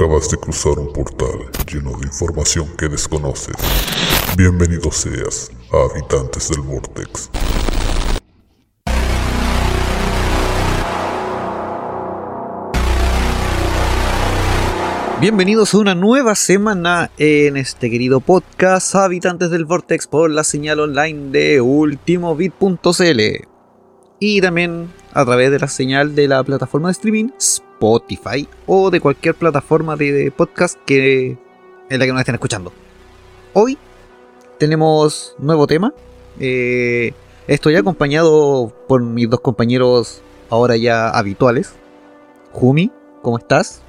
Acabas de cruzar un portal lleno de información que desconoces. Bienvenido seas a Habitantes del Vortex. Bienvenidos a una nueva semana en este querido podcast Habitantes del Vortex por la señal online de ultimobit.cl y también a través de la señal de la plataforma de streaming Spotify o de cualquier plataforma de podcast que en la que nos estén escuchando. Hoy tenemos nuevo tema. Eh, estoy acompañado por mis dos compañeros ahora ya habituales. Jumi, ¿cómo estás?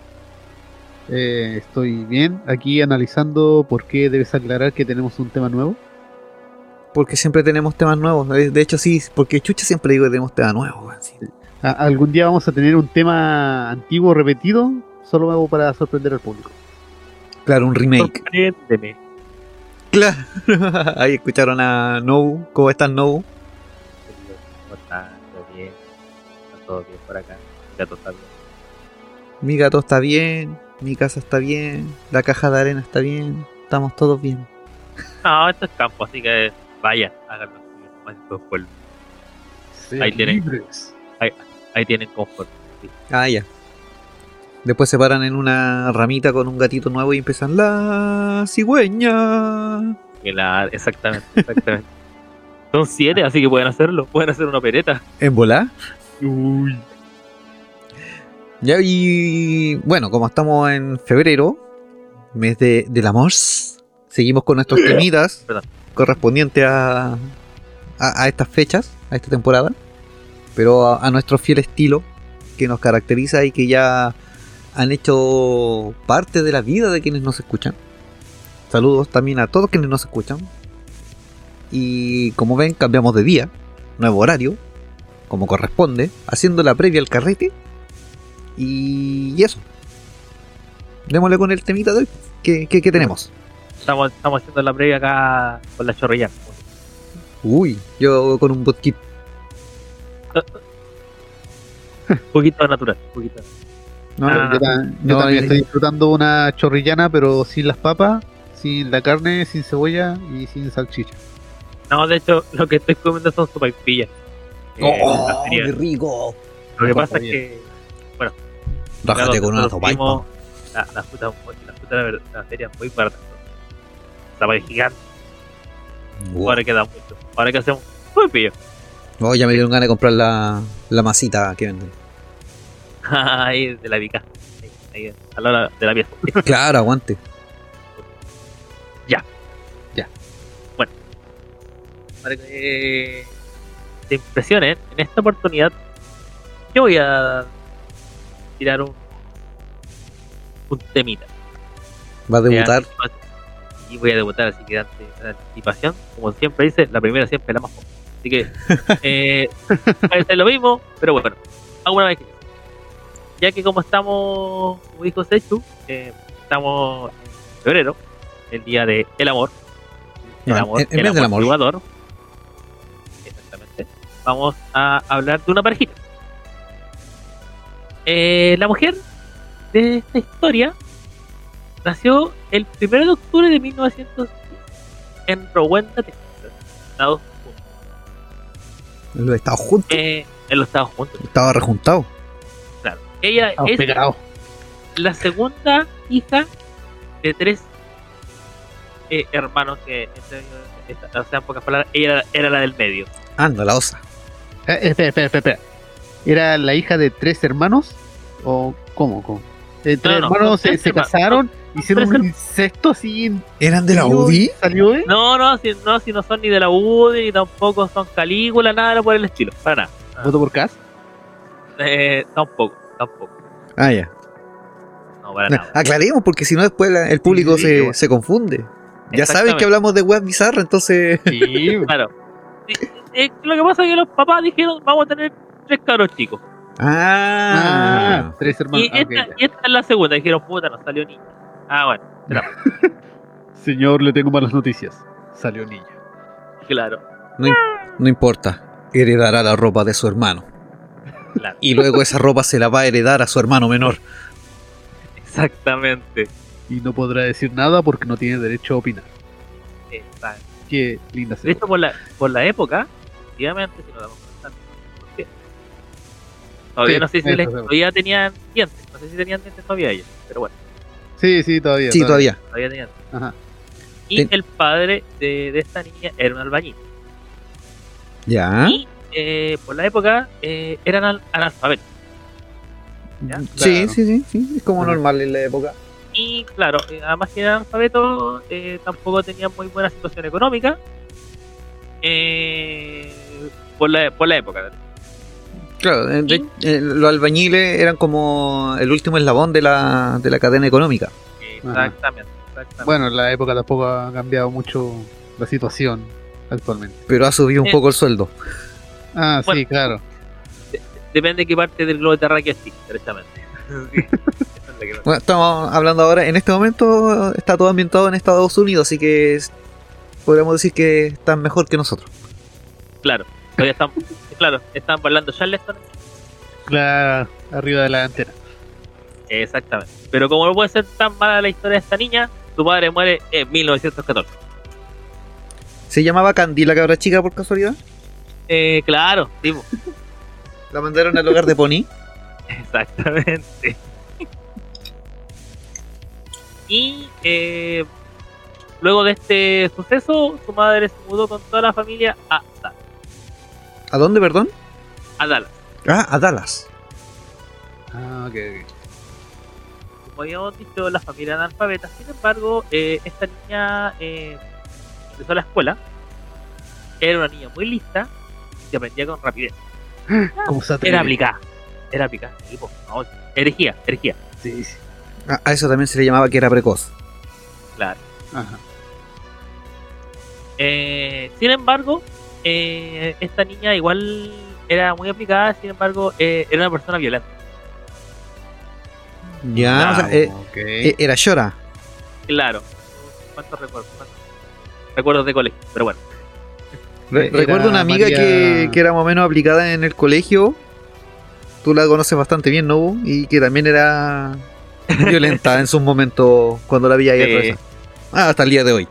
Eh, estoy bien, aquí analizando por qué debes aclarar que tenemos un tema nuevo. Porque siempre tenemos temas nuevos. De de hecho, sí, porque Chucha siempre digo que tenemos temas nuevos. sí. Algún día vamos a tener un tema antiguo repetido, solo nuevo para sorprender al público. Claro, un remake. Sorpréndeme. Claro. Ahí escucharon a Nou. ¿Cómo estás, Nou? ¿Cómo está? ¿Todo bien? ¿Está todo bien por acá? El gato está bien. Mi gato está bien. Mi casa está bien. La caja de arena está bien. Estamos todos bien. No, esto es campo, así que vaya, háganlo. Más después vuelven. Ahí tienen. libres. Ahí tienen confort. sí. Ah, ya. Después se paran en una ramita con un gatito nuevo y empiezan la cigüeña. La- exactamente, exactamente. Son siete, así que pueden hacerlo. Pueden hacer una opereta. ¿En volar? Uy. Ya, y bueno, como estamos en febrero, mes de, del amor, seguimos con nuestros temitas Perdón. Correspondientes a, a, estas fechas, a esta temporada, pero a, nuestro fiel estilo que nos caracteriza y que ya han hecho parte de la vida de quienes nos escuchan. Saludos también a todos quienes nos escuchan. Y como ven, cambiamos de día, nuevo horario, como corresponde, haciendo la previa al carrete. Y, y eso. Démosle con el temita de hoy. ¿Qué, qué- qué tenemos? Estamos, estamos haciendo la previa acá con la chorrillana. Uy, yo con un botkit. Un poquito natural. Un poquito. No, Ah. yo ta- yo no, también estoy disfrutando una chorrillana, pero sin las papas, sin la carne, sin cebolla y sin salchicha. No, de hecho, lo que estoy comiendo son sopaipillas. Eh, ¡Oh, feria. qué rico! Lo que pasa es que Rájate Claro, con una vimos La, la fruta, la fruta de la, ver- la feria es muy barata. Gigante. Wow. Ahora queda mucho. Ahora que hacemos muy pillo. Oh, ya me dieron ganas de comprar la, la masita que venden. Ahí de la pica. Ahí, ahí, a la hora de la pieza. Claro, aguante. Para que te impresionen, en esta oportunidad yo voy a tirar un, un temita. Va a debutar. Y voy a debutar, así que ante de anticipación, como siempre dice, la primera siempre es la más joven. Así que eh, ser lo mismo, pero bueno, alguna vez que ya que como estamos, como dijo Sechu, eh, estamos en febrero, el día de el amor, el No, amor, el- el mes del amor. jugador. Exactamente. Vamos a hablar de una parejita. Eh, la mujer de esta historia nació el 1 de octubre de 1900 en Rowenta, Texas, Estados Unidos. Lo estaba juntos. Eh, en los Estados Unidos, Estaba rejuntado. claro. Ella Estamos es pegados. la segunda hija de tres eh, hermanos que, o sea, en pocas palabras, ella era, era la del medio. Anda, la osa. Eh, espera, espera, espera, espera. ¿Era la hija de tres hermanos? ¿O cómo? cómo? Eh, tres No, no, hermanos son se, tres se hermanos. casaron, hicieron un incesto así ¿Eran de la UDI? ¿Salió, eh? No, no, si no, si no son ni de la UDI, ni tampoco son Calígula, nada por el estilo, para nada. ¿Voto por Cas? Eh, tampoco, tampoco. Ah, ya. No, para nada. Aclaremos porque si no después la- el público Sí, se, se confunde. Ya saben que hablamos de web bizarra, entonces... Sí, Claro. Eh, lo que pasa es que los papás dijeron, vamos a tener tres cabros chicos. Ah. Ah, tres hermanos. Y Ah, esta, y esta es la segunda. Dijeron, puta, no salió niña. Ah, bueno, Señor, le tengo malas noticias. Salió niña. claro. No, no importa. Heredará la ropa de su hermano. claro. Y luego esa ropa se la va a heredar a su hermano menor. Exactamente. Y no podrá decir nada porque no tiene derecho a opinar. Exacto. Qué linda De hecho, por la, por la época, efectivamente, si nos damos cuenta, ¿por qué? Todavía Sí, no sé si les, todavía tenían dientes. No sé si tenían dientes todavía ellos, pero bueno, Sí, sí, todavía. Sí, todavía. todavía tenían. Ajá. Y Ten- el padre de, de esta niña era un albañil. Ya. Y eh, por la época eh, eran al- analfabetos. ¿Ya? Sí, Claro. sí, sí, sí. Es como Ajá. normal en la época. Y claro, eh, además que eran analfabetos, eh, tampoco tenían muy buena situación económica. eh, por, la, por la época. Claro, de- eh, los albañiles eran como el último eslabón de la, de la cadena económica. Exactamente. exactamente. Bueno, en la época tampoco ha cambiado mucho la situación actualmente. Pero ha subido un Eh. poco el sueldo. Ah, sí, claro. Depende de qué parte del globo terráqueo estés, pasa. Bueno, estamos hablando ahora, en este momento está todo ambientado en Estados Unidos, así que podríamos decir que están mejor que nosotros. Claro, todavía están, claro, están hablando Charleston. Claro, arriba de la antena. Exactamente. Pero como no puede ser tan mala la historia de esta niña, su padre muere en 1914. ¿Se llamaba Candy la cabra chica por casualidad? Eh, claro, tipo, ¿La mandaron al hogar de Pony? exactamente. Y eh, luego de este suceso, su madre se mudó con toda la familia a Dallas. ¿A dónde, perdón? A Dallas. Ah, a Dallas. Ah, ok, ok. Como habíamos dicho, la familia analfabeta. Sin embargo, eh, esta niña eh, empezó a la escuela. Era una niña muy lista y aprendía con rapidez. ¿Cómo se? Era aplicada. Era aplicada. sí, po, no, herejía, herejía. Sí, sí. A, a eso también se le llamaba que era precoz. Claro. Ajá. Eh, sin embargo, eh, esta niña igual era muy aplicada. Sin embargo, eh, era una persona violenta. Ya, o sea, eh, ok. eh, era llora. Claro. ¿Cuántos recuerdos? ¿Cuántos recuerdos de colegio? Pero bueno. Re- Era Recuerdo una amiga María- que, que era más o menos aplicada en el colegio. Tú la conoces bastante bien, ¿no? Y que también era violenta en sus momentos cuando la veía ahí Sí. Ah, hasta el día de hoy.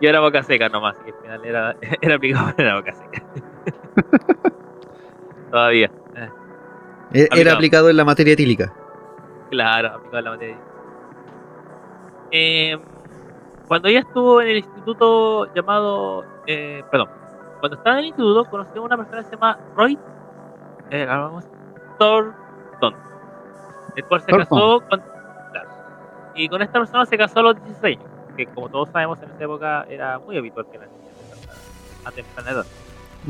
Yo era boca seca nomás. Y al final era, era aplicado, pero era boca seca. Todavía. Eh, Era Aplicado. aplicado en la materia etílica. Claro, aplicado en la materia. Eh, cuando ella estuvo en el instituto llamado. Eh, perdón. Cuando estaba en el instituto, conoció a una persona que se llama Roy. Eh, Thornton. El cual se Thornton. casó con. claro. y con esta persona se casó a los 16 años. Que como todos sabemos, en esa época era muy habitual que las niñas se casaran a temprana edad.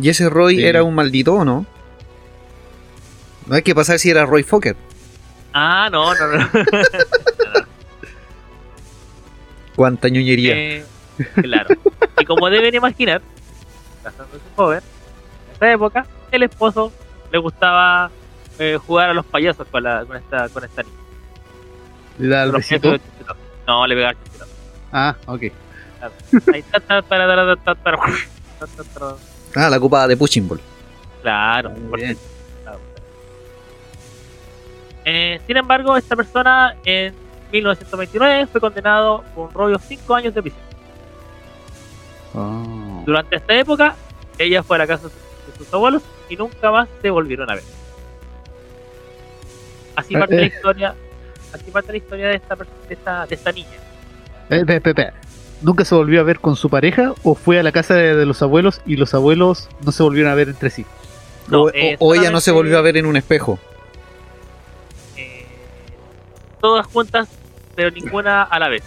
¿Y ese Roy Sí. era un maldito o no? No hay que pasar si era Roy Fokker. Ah, no, no, no. Cuánta ñoñería. Eh, claro. Y como deben imaginar, casándose joven, en esa época, el esposo le gustaba eh, jugar a los payasos con, la, con, esta, con esta niña. ¿Le da el Los besito? No, le pegaba chichito. Ah, ok. Ah, la copa de Pushing Ball. Claro, Muy por bien. cierto. Claro. Eh, sin embargo, esta persona en 1929 fue condenado por un rollo 5 años de prisión. Oh. Durante esta época, ella fue a la casa de sus abuelos y nunca más se volvieron a ver. Así Eh, parte la eh. historia, así parte la historia de esta, de esta, de esta niña. Eh, espera, espera, espera. ¿Nunca se volvió a ver con su pareja o fue a la casa de, de los abuelos y los abuelos no se volvieron a ver entre sí? No, o, eh, o- o ella no se volvió a ver en un espejo. eh, todas juntas, pero ninguna a la vez.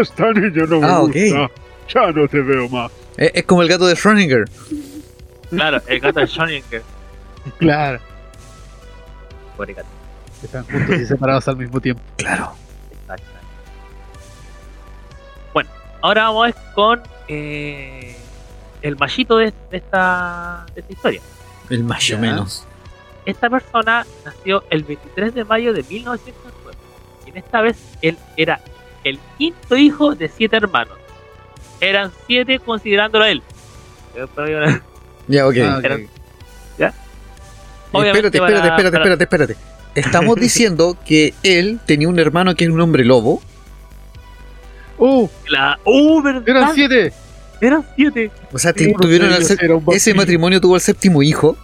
Esta niña no me Ah, gusta. Ya no te veo más. Es, es como el gato de Schrödinger. Claro, el gato de Schoninger. Claro. Pobre gato. Están juntos y separados al mismo tiempo. Claro. Ahora vamos a ver con eh, el machito de, de esta, de esta historia. El más o Ya. menos. Esta persona nació el 23 de mayo de 1909. Y en esta vez él era el quinto hijo de siete hermanos. Eran siete considerándolo a él. Ya, ok. Ah, ok. Eran- Obviamente espérate, espérate, para- espérate, espérate, espérate. estamos diciendo que él tenía un hermano que era un hombre lobo. ¡Uh! La, ¡Uh, verdad! ¡Eran siete! Eran siete. O sea, Sí, tuvieron ese matrimonio tuvo el séptimo hijo.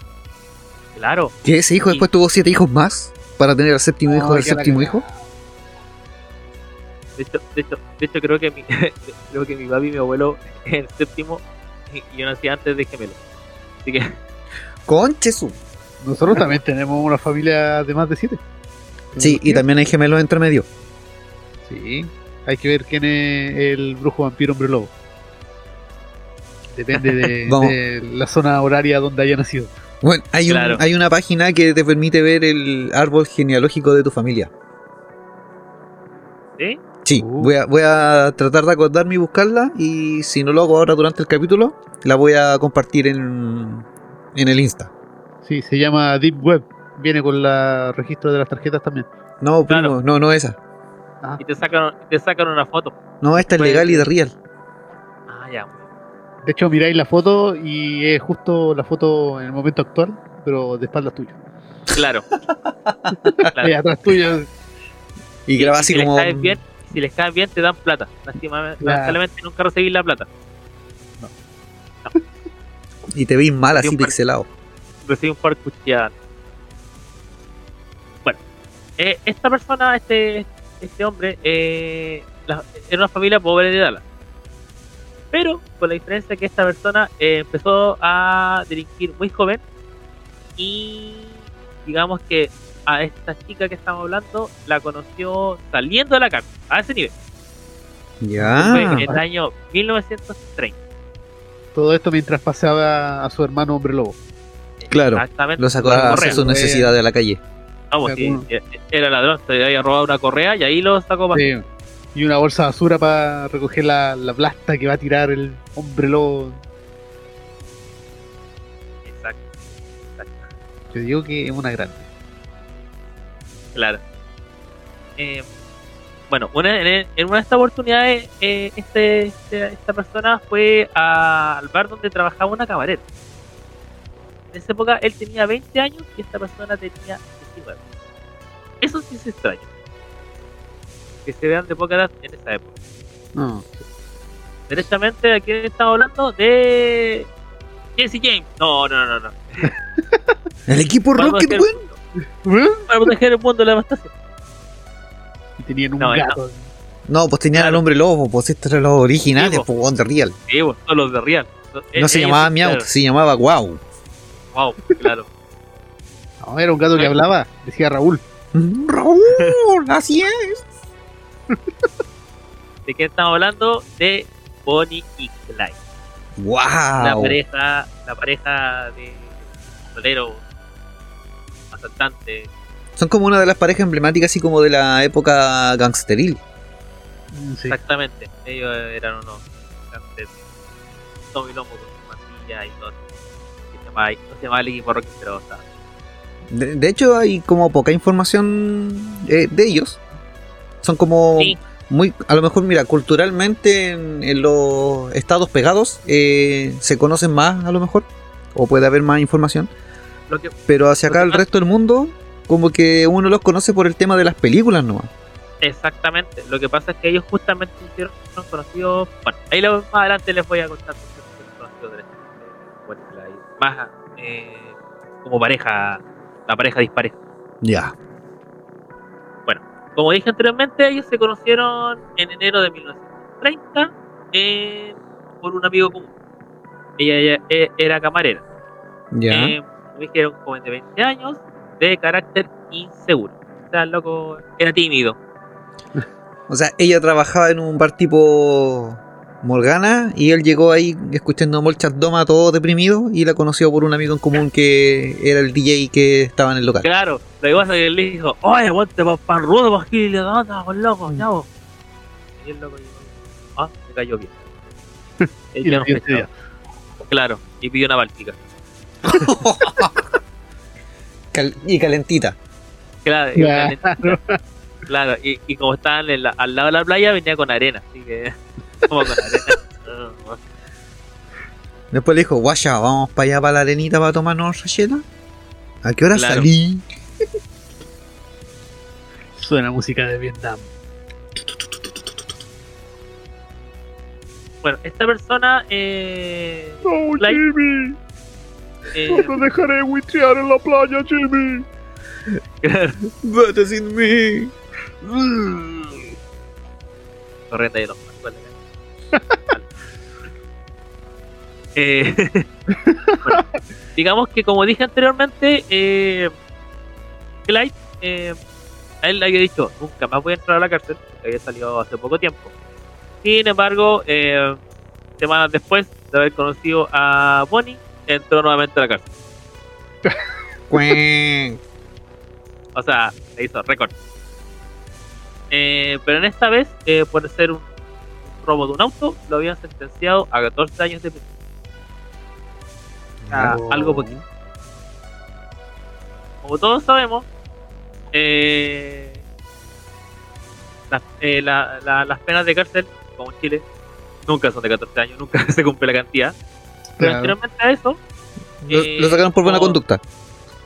Claro. Que ese hijo Sí. después tuvo siete hijos más para tener el séptimo hijo del séptimo hijo. De hecho, de hecho, de hecho creo que mi, creo que mi papi y mi abuelo en el séptimo y yo nací antes de gemelo. Así que Conche su. Nosotros también tenemos una familia de más de siete. Sí, y también hay gemelos entre medio. Sí. Hay que ver quién es el brujo vampiro hombre lobo. Depende de, la zona horaria donde haya nacido. Bueno, hay, un- Claro. hay una página que te permite ver el árbol genealógico de tu familia. ¿sí? Sí, Uh. voy, a, voy a tratar de acordarme y buscarla. Y si no lo hago ahora durante el capítulo, la voy a compartir en, en el Insta. Sí, se llama Deep Web. Viene con el registro de las tarjetas también. No, primo, Claro. no, no esa. Y te sacan, te sacan una foto. No, esta es Pues- legal y de real. Ah, ya. De hecho, miráis la foto y es justo la foto en el momento actual, pero de espaldas tuyas. Claro. Eh, atrás tuyo. Y graba así si como. les caes bien, si les caes bien te dan plata. Lástima- Claro. Lamentablemente nunca recibís la plata. Y te veis mal así pixelado. Recibí un par de cuchilladas. Bueno, eh, esta persona, este, este hombre, eh, la- era una familia pobre de Dallas. Pero con la diferencia que esta persona eh, empezó a delinquir muy joven y digamos que a esta chica que estamos hablando la conoció saliendo de la cárcel, a ese nivel. Fue Ya. en el año 1930. Todo esto mientras pasaba a su hermano hombre lobo. Claro. Exactamente. Lo sacó a hacer correa. sus necesidades a la calle. Vamos, sí, Alguno. eh, era ladrón, se había robado una correa y ahí lo sacó para Sí. Y una bolsa de basura para recoger la, la plasta que va a tirar el hombre lobo. Exacto, exacto, Yo digo que es una grande. claro. Eh, bueno, una- en, en una de estas oportunidades, eh, este, este- esta persona fue a- al bar donde trabajaba una camarera. En esa época él tenía 20 años y esta persona tenía 19. Eso sí es extraño. Que se vean de poca edad en esa época. No. Derechamente, aquí estamos hablando de Jesse James. No, no, no, no. El equipo Para Rocket, proteger- weón. Para proteger el mundo de la devastación. Y tenían un No, gato. No, pues tenían Claro. al hombre lobo, pues estos eran los originales, Sí, po. pues, weón, de real. Sí, vos, todos los de Real. Eh, No se llamaba Meowth, se llamaba Wow. Wow, claro. No, era un gato que hablaba, decía Raúl. Raúl, así es. ¿De qué estamos hablando? De Bonnie y Clyde. La Wow. pareja, la pareja de solero, asaltante. Son como una de las parejas emblemáticas, así como de la época gangsteril. Mm, Sí. Exactamente. Ellos eran unos gigantes. Tommy Lomo con su masilla y todo. Que se llamaba, no se llamaba el equipo Rocky, pero sea, De, de hecho, hay como poca información eh, de ellos. Son como Sí. muy, a lo mejor, mira, culturalmente en, en los estados pegados eh, se conocen más, a lo mejor, o puede haber más información. lo que Pero hacia acá el resto del mundo, como que uno los conoce por el tema de las películas nomás. Exactamente. Lo que pasa es que ellos justamente hicieron conocidos. Bueno, ahí lo- más adelante les voy a contar conocidos de, bueno, la- más eh, como pareja, la pareja dispareja. Ya. Como dije anteriormente, ellos se conocieron en enero de 1930 en- por un amigo común. Ella, ella- e- era camarera. Ya. Eh, como dije, era un joven de 20 años de carácter inseguro. O sea, el loco era tímido. O sea, ella trabajaba en un bar tipo Morgana y él llegó ahí escuchando Molchat Doma todo deprimido y la conoció por un amigo en común que era el DJ que estaba en el local. Claro, lo que pasa es que él le dijo, oye, aguante pa- pan rudo, pa' aquí, le con loco, ya vos. Y el loco dijo, ah, me cayó bien. El Y ya no. Claro, y pidió una báltica. Cal- y calentita. Claro, y, Claro. calentita. claro, y, y como estaban en la- al lado de la playa, venía con arena, así que, como con arena. Después le dijo, guaya, vamos para allá para la arenita para tomarnos chela. ¿A qué hora Claro. salí? Suena música de Vietnam. Bueno, esta persona. Eh, ¡No, Jimmy! eh, ¡No te dejaré buitrear en la playa, Jimmy! Vete sin mí. corriente de. Eh, bueno, digamos que como dije anteriormente, eh, Clyde, eh, a él le había dicho, nunca más voy a entrar a la cárcel, había salido hace poco tiempo. Sin embargo, eh, semanas después de haber conocido a Bonnie, entró nuevamente a la cárcel. O sea, le hizo récord. Eh, pero en esta vez, eh, por ser un robo de un auto, lo habían sentenciado a 14 años de prisión. Ah, algo poquito. Como todos sabemos, eh, las, eh, la- la- las penas de cárcel, como en Chile, nunca son de 14 años, nunca se cumple la cantidad. Pero Claro. anteriormente a eso, Lo, Eh, lo sacaron por buena no. conducta.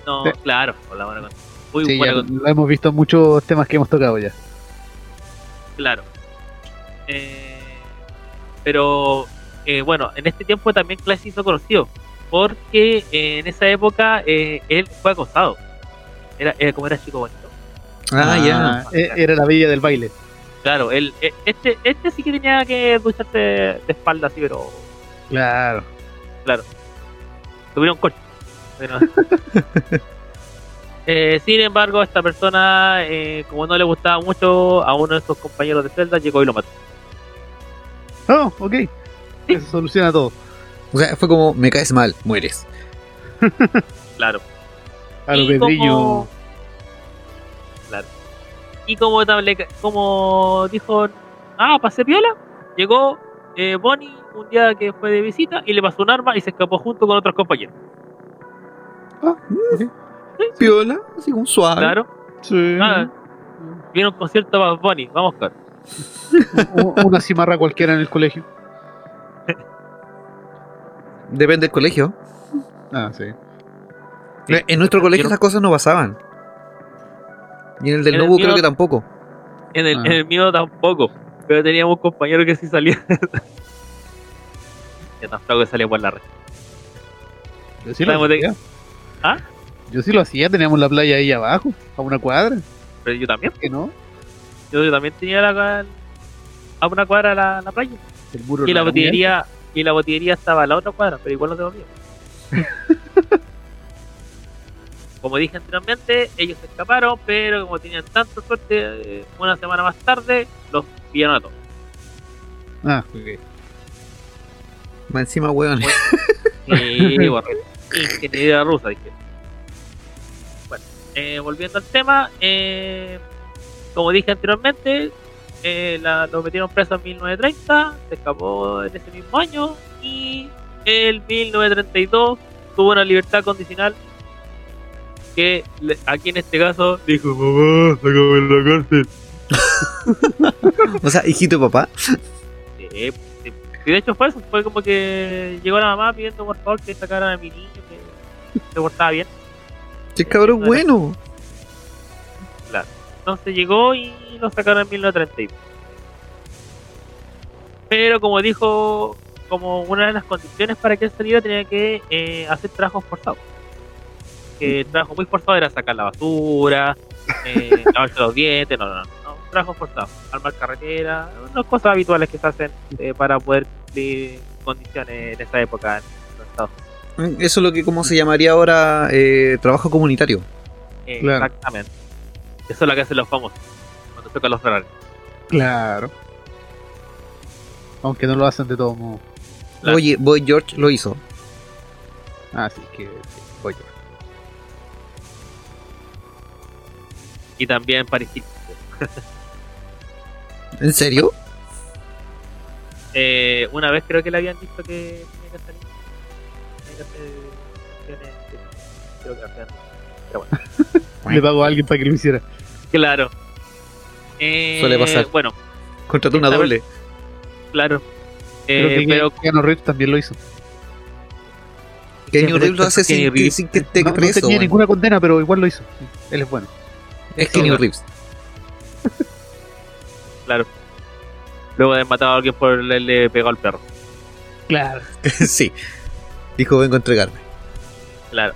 no, Sí. claro, por la buena conducta. Muy Sí, buena conducta. lo hemos visto en muchos temas que hemos tocado ya. Claro. Eh, pero eh, bueno, en este tiempo también Clash se hizo conocido. Porque eh, en esa época eh, él fue acosado. Era, era como era chico bonito. Ah, ya. Ah, e- Era la bella del baile. Claro, él, eh, este, este sí que tenía que ducharse de espalda así, pero Claro. tuvieron corte. Pero- Eh, sin embargo, esta persona, eh, como no le gustaba mucho a uno de sus compañeros de celda, llegó y lo mató. Oh, ok. Eso soluciona todo. O sea, fue como, me caes mal, mueres. Claro. A lo Y Pedrillo. como- Claro. Y como, como dijo, ah, pasé piola, llegó eh, Bonnie un día que fue de visita y le pasó un arma y se escapó junto con otros compañeros. Piola, así como suave. Claro. Sí. Ah, viene un concierto para Bonnie, vamos, cabrón. Una cimarra cualquiera en el colegio. Depende del colegio. Ah, sí. Sí. En nuestro colegio Quiero- esas cosas no pasaban. Y en el del En el Nobu mío- creo que tampoco. En el, Ah. en el mío tampoco, pero teníamos un compañero que sí salía. ya tampoco que salía por la red. Yo sí lo hacía. ¿Ah? Yo sí lo hacía, teníamos la playa ahí abajo, a una cuadra. Pero yo también, ¿Que no? Yo, también tenía la, a una cuadra la, la playa. El muro Y no la botillería, y la botillería estaba a la otra cuadra, pero igual no devolvía. como dije anteriormente, ellos se escaparon, pero como tenían tanta suerte, eh, una semana más tarde los pillaron a todos. Ah, ok. Más encima, weón. Y bueno, ingeniería rusa, dije. Bueno, eh, volviendo al tema, eh, como dije anteriormente, eh, la- lo metieron preso en 1930, se escapó en ese mismo año y en 1932 tuvo una libertad condicional que le- aquí en este caso dijo, mamá, sácame de la cárcel. O sea, hijito de papá. Sí. Y de hecho fue eso, fue como que llegó la mamá pidiendo por favor que sacaran a mi niño que se portaba bien. Che, cabrón, bueno. Entonces llegó y lo sacaron en 1932. Pero como dijo, como una de las condiciones para que él saliera tenía que eh, hacer trabajos forzados. Que el trabajo muy forzado era sacar la basura, eh, lavarse los dientes, no, no, no, no, un trabajo forzado, armar carretera, unas cosas habituales que se hacen eh, para poder cumplir condiciones en esa época en los Estados Unidos. Eso es lo que como se llamaría ahora eh, trabajo comunitario. Eh, Claro. Eso es lo que hacen los famosos cuando tocan los Ferrari. Claro. Aunque no lo hacen de todos modos. Claro. Oye, Boy George lo hizo. Así que, sí, oye. Y también Paris Hilton. ¿En serio? Eh, una vez creo que le habían dicho que tenía que salir. Tenía que hacer de- Creo que hacían. Pero bueno. Le pago a alguien para que lo hiciera. Claro. Eh, Suele pasar. Bueno, Contrató una vez- doble. claro. Creo Eh, que pero Keanu Reeves también lo hizo. Kenny Reeves lo hace sin, que- Reeves. sin que esté no, tenía ninguna condena, pero igual lo hizo. Él es bueno. Es Kenny Reeves. Claro. Luego de haber matado a alguien por haberle pegado al perro. Claro. sí. Dijo, vengo a entregarme. Claro.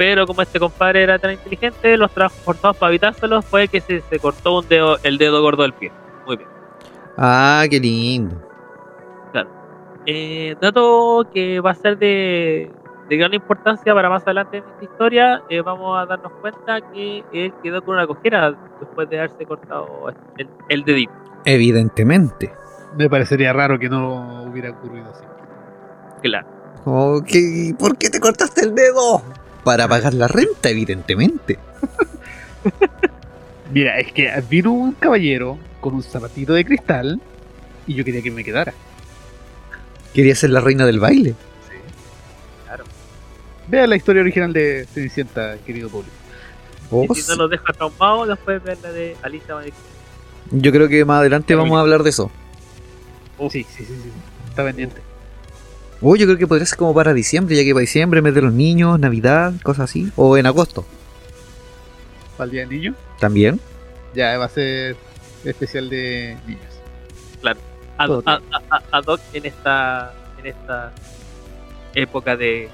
Pero como este compadre era tan inteligente, los trabajos forzados para evitárselos fue que se, se cortó un dedo, el dedo gordo del pie. Muy bien. Ah, qué lindo. Eh, dato que va a ser de, de gran importancia para más adelante en esta historia, eh, vamos a darnos cuenta que él quedó con una cojera después de haberse cortado el, el dedito. Evidentemente. Me parecería raro que no hubiera ocurrido así. Claro. Oh, ¿qué- ¿Por qué te cortaste el dedo? Para pagar la renta, evidentemente. Mira, es que vino un caballero con un zapatito de cristal y yo quería que me quedara. Quería ser la reina del baile. Vea la historia original de Cenicienta, querido público. Oh, y si no lo deja traumado, después ver la de Madrid. Yo creo que más adelante vamos a hablar de eso. Sí, sí, sí, sí. Está pendiente. Oh, yo creo que podría ser como para diciembre, ya que para diciembre, mes de los niños, Navidad, cosas así. O en agosto Para el día del niño, también. ya va a ser especial de niños. Ad, Todo ad- ad- ad hoc en esta, en esta época de.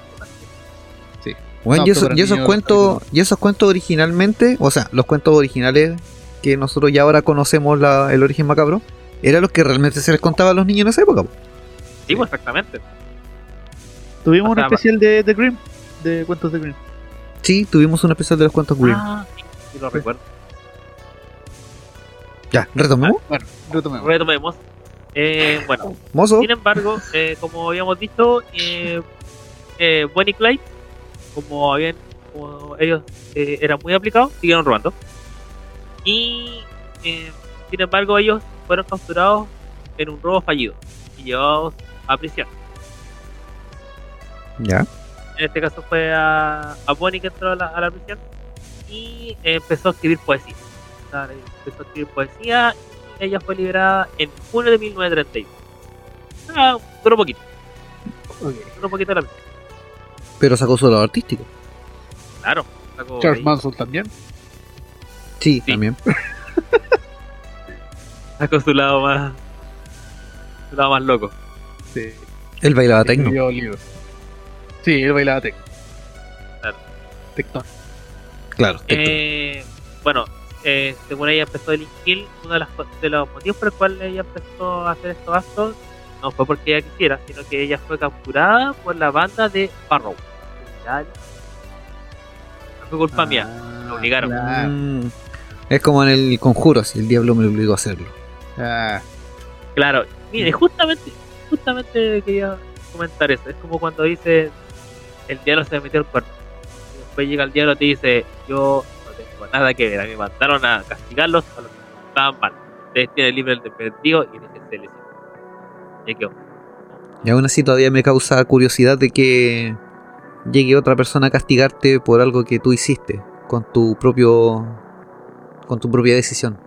Bueno, No, y, eso- esos cuentos, y esos cuentos originalmente, o sea, los cuentos originales que nosotros ya ahora conocemos la- el origen macabro, eran los que realmente se les contaba a los niños en esa época. po. Sí, pues exactamente. Tuvimos O un especial de, de Grimm, de cuentos de Grimm. Sí, tuvimos un especial de los cuentos Grimm. Ah, sí, sí lo recuerdo. Ya, retomemos. Bueno, retomemos. Retomemos. Eh, bueno, Mozo. sin embargo, eh, como habíamos dicho, eh, eh, Bonnie y Clyde, como, habían, como ellos eh, eran muy aplicados, siguieron robando. Y eh, sin embargo, ellos fueron capturados en un robo fallido y llevados a prisión. Ya. En este caso fue a, a Bonnie que entró a la, a la prisión y empezó a escribir poesía. O sea, empezó a escribir poesía y ella fue liberada en junio de 1931. Ah, duró poquito, Ok. duró poquito la prisión. Pero sacó su lado artístico. Claro. sacó Charles ahí- Manson también. Sí, Sí. también. Sacó su lado más. Su lado más loco. Sí. Él bailaba tecno. Sí, él bailaba tecno. Claro. Tecno. Eh, bueno, eh, según ella empezó a delinquir, uno de, las de los motivos por los cuales ella empezó a hacer estos actos no fue porque ella quisiera, sino que ella fue capturada por la banda de Barrow. No fue culpa mía. Ah, lo obligaron. claro. Mm, es como en el conjuro, si el diablo me obligó a hacerlo. Ah, Claro, mire, justamente, justamente quería comentar eso. Es como cuando dice el diablo se metió el cuerpo. Y después llega el diablo y te dice, yo no tengo nada que ver, a mí me mandaron a castigarlos a los que estaban mal. Ustedes tienen libre el perdido y déjense les Y. Y aún así todavía me causa curiosidad de que llegue otra persona a castigarte por algo que tú hiciste con tu propio con tu propia decisión.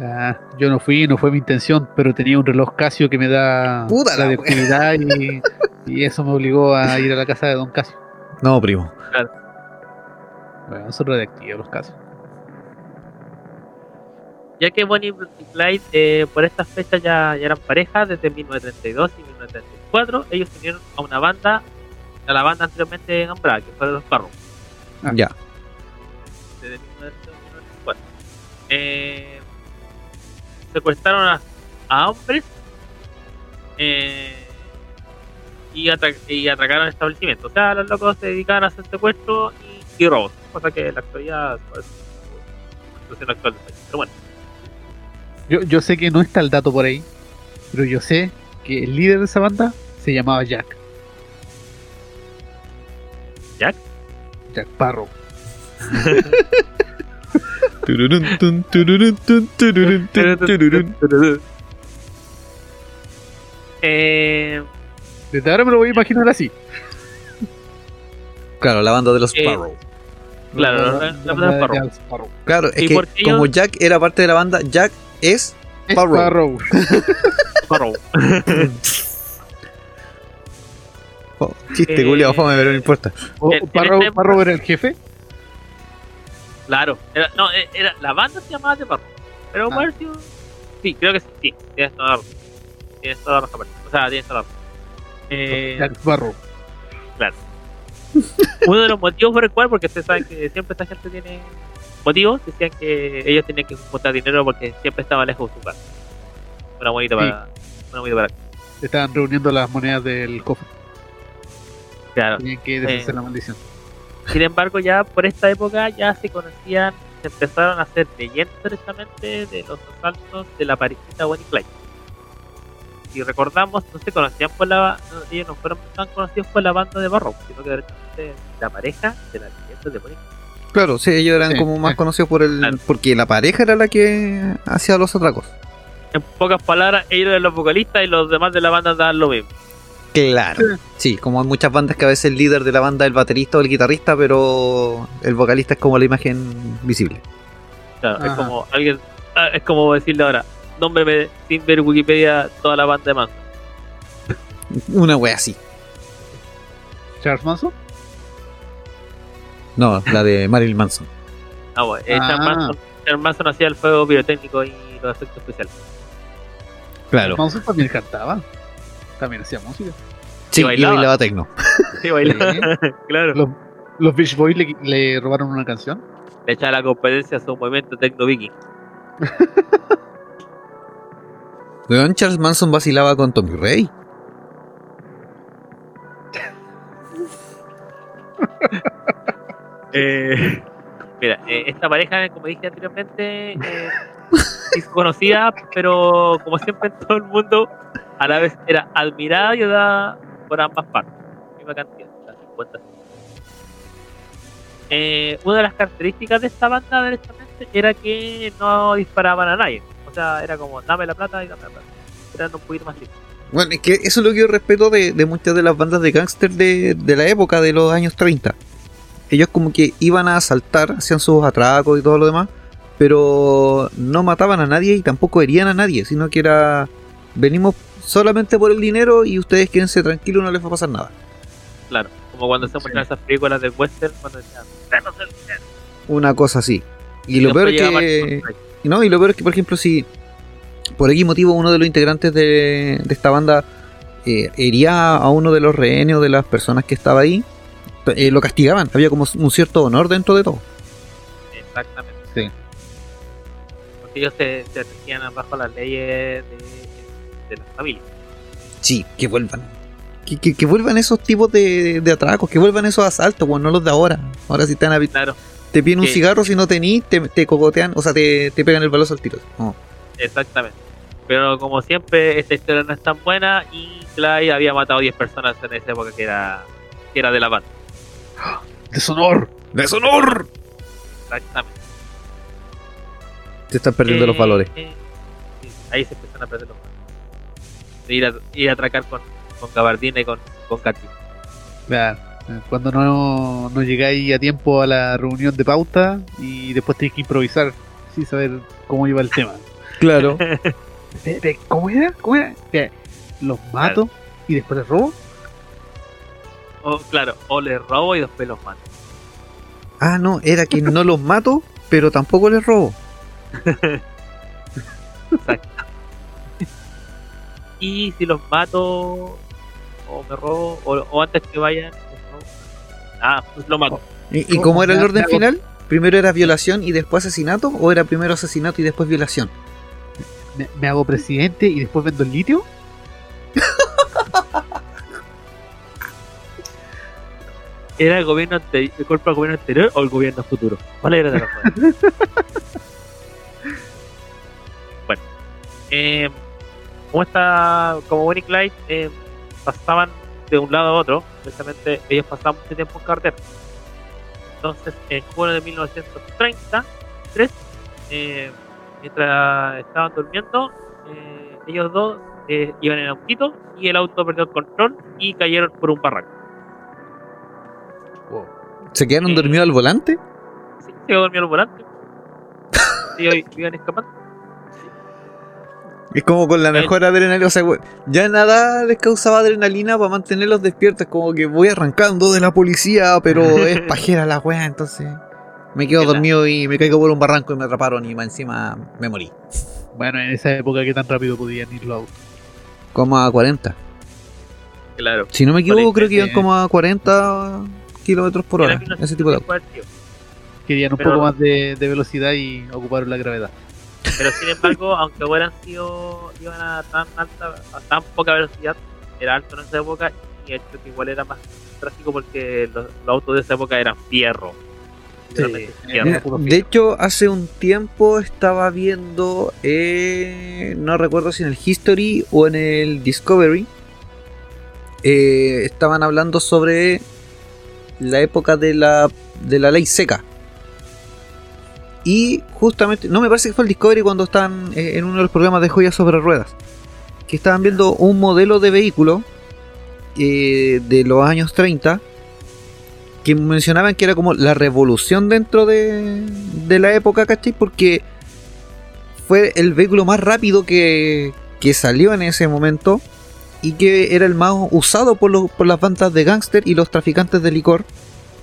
Ah, yo no fui, no fue mi intención, pero tenía un reloj Casio que me da Puta la radioactividad y, y eso me obligó a ir a la casa de Don Casio. No, primo. Bueno, son radioactivos los Casios. Ya que Bonnie y Clyde eh, por estas fechas ya, ya eran pareja desde 1932 y 1934, ellos unieron a una banda, a la banda anteriormente nombrada, que fue los Barrow. Ah. Ya. desde 1994. Eh, secuestraron a, a hombres eh, y, atra- y atracaron el establecimiento. O sea, los locos se dedicaban a hacer secuestros y, y robos, cosa que en la actualidad pues, la situación actual del país. Pero bueno, Yo, yo sé que no está el dato por ahí, pero yo sé que el líder de esa banda se llamaba Jack. ¿Jack? Jack Parrow. eh, Desde ahora me lo voy a imaginar así. Claro, la banda de los Eh, Sparrow. claro, la- banda de. Jack Sparrow. Claro, es ¿y que como ellos- Jack era parte de la banda, Jack es Sparrow. Sparrow. Oh, chiste, Eh, culiao, fome, pero no importa. O- En- en Parrow, época- Parrow era el jefe. Claro, era, no, eh, era, la banda se llamaba The Barrow. Pero Ah. Sí, creo que sí. sí tienes toda la razón. Tienes toda la razón. O sea, tienes toda la razón. Eh, Jack Sparrow. uno de los motivos por el cual, porque ustedes saben que siempre esta gente tiene motivos, decían que ellos tenían que juntar dinero porque siempre estaban lejos de su casa. Una bonita Sí. para. Una bonita para. Estaban reuniendo las monedas del cofre. Claro. Tenían que deshacer Sí. la maldición. Sin embargo, ya por esta época ya se conocían, se empezaron a hacer leyendas precisamente de los asaltos de la parejita Bonnie Clyde. Si recordamos, no se conocían por la no, ellos no fueron tan conocidos por la banda de Barrow, sino que directamente la pareja de la leyenda de Bonnie Clyde. Claro, sí, ellos eran Sí, como más sí. conocidos por el. Claro. Porque la pareja era la que hacía los atracos. En pocas palabras, ellos eran los vocalistas y los demás de la banda daban lo mismo. Claro. Sí, como hay muchas bandas que a veces el líder de la banda es el baterista o el guitarrista, pero el vocalista es como la imagen visible. Claro, es como alguien, ah, es como decirle ahora, nómbreme sin ver Wikipedia toda la banda de Manson. Una wea así. Charles Manson. No, la de Marilyn Manson. Ah, bueno, eh, Ah. Charles Manson, Charles Manson hacía el fuego pirotécnico y los efectos especiales. Claro. Manson también cantaba. También hacía música. Sí, y bailaba. bailaba tecno. Sí, bailaba. claro. Los, los Beach Boys le, le robaron una canción. Le echaba la competencia a su movimiento Tecno Viking. Weón, Charles Manson vacilaba con Tommy Rey. Eh, mira, eh, esta pareja, como dije anteriormente, eh, es conocida, pero como siempre en todo el mundo, a la vez era admirada y odiada por ambas partes. Misma cantidad, la 50. Eh, una de las características de esta banda, derechamente, era que no disparaban a nadie. O sea, era como, dame la plata y dame la plata. Eran un poquito más libres. Bueno, es que eso es lo que yo respeto de, muchas de las bandas de gángster de, de la época de los años 30. Ellos como que iban a asaltar, hacían sus atracos y todo lo demás, pero no mataban a nadie y tampoco herían a nadie, sino que era, venimos solamente por el dinero y ustedes quédense tranquilos, no les va a pasar nada. Claro, como cuando se muestran esas películas del western, cuando decían, "Denos el dinero". Una cosa así. Y lo peor es que... No, y lo peor es que, por ejemplo, si por X motivo uno de los integrantes de, de esta banda eh, hería a uno de los rehenes o de las personas que estaba ahí, eh, lo castigaban. Había como un cierto honor dentro de todo. Exactamente. Sí. Porque ellos se, se regían bajo las leyes de, de la familia. Sí, que vuelvan. Que, que- que vuelvan esos tipos de, de atracos, que vuelvan esos asaltos, bueno, no los de ahora. Ahora sí están habi- Claro, te piden un cigarro, si no tenís, te, te cogotean, o sea, te, te pegan el balazo al tiro. Exactamente. Pero como siempre, esta historia no es tan buena y Clyde había matado 10 personas en esa época que era, que era de la banda. ¡Deshonor! ¡Deshonor! Exactamente. Te están perdiendo Eh, los valores. eh, sí, ahí se empiezan a perder los valores. De ir a, ir a atracar con, con gabardina y con, con Katy. Claro. eh, Cuando no, no llegáis a tiempo a la reunión de pauta y después tenéis que improvisar sin saber cómo iba el tema. Claro. ¿Cómo era? ¿Cómo era? Que Los mato y después les robo. O, claro, o les robo y después los mato. Ah, no, era que no los mato, pero tampoco les robo. Y si los mato o me robo, o, o antes que vayan, ah, pues lo mato. ¿Y, y cómo era el orden final? ¿Primero era violación y después asesinato? ¿O era primero asesinato y después violación? Me, me hago presidente y después vendo el litio. ¿Era el gobierno anterior, el cuerpo del gobierno anterior o el gobierno futuro? ¿Cuál era bueno, eh, como está, como Bonnie y Clyde eh, pasaban de un lado a otro, precisamente ellos pasaban mucho tiempo en carretera. Entonces, en junio de 1933, eh, mientras estaban durmiendo, eh, ellos dos eh, iban en autito y el auto perdió el control y cayeron por un barranco. ¿Se quedaron Eh. dormidos al volante? Sí, se quedó dormido al volante. Y hoy iban escapando. Es como con la Eh. mejor adrenalina. O sea, ya nada les causaba adrenalina para mantenerlos despiertos. Como que voy arrancando de la policía, pero es pajera la wea, entonces. Me quedo dormido y me caigo por un barranco y me atraparon y más encima me morí. Bueno, en esa época, ¿qué tan rápido podían ir los autos? Como a 40. Claro. Si no me equivoco, creo que iban como a 40 kilómetros por hora. Ese tipo de. Querían un Pero- poco más de, de velocidad y ocuparon la gravedad. Pero sin embargo, aunque hubieran sido iban a tan alta, a tan poca velocidad, era alto en esa época y el choque igual era más trágico porque los, los autos de esa época eran fierro. Literalmente fierro. De hecho, hace un tiempo estaba viendo, eh, no recuerdo si en el History o en el Discovery, eh, estaban hablando sobre la época de la, de la ley seca. Y justamente, no me parece que fue el Discovery cuando estaban eh, en uno de los programas de joyas sobre ruedas, que estaban viendo un modelo de vehículo eh, de los años 30 que mencionaban que era como la revolución dentro de, de la época, ¿cachai? Porque fue el vehículo más rápido que, que salió en ese momento y que era el más usado por, los, por las bandas de gángster y los traficantes de licor.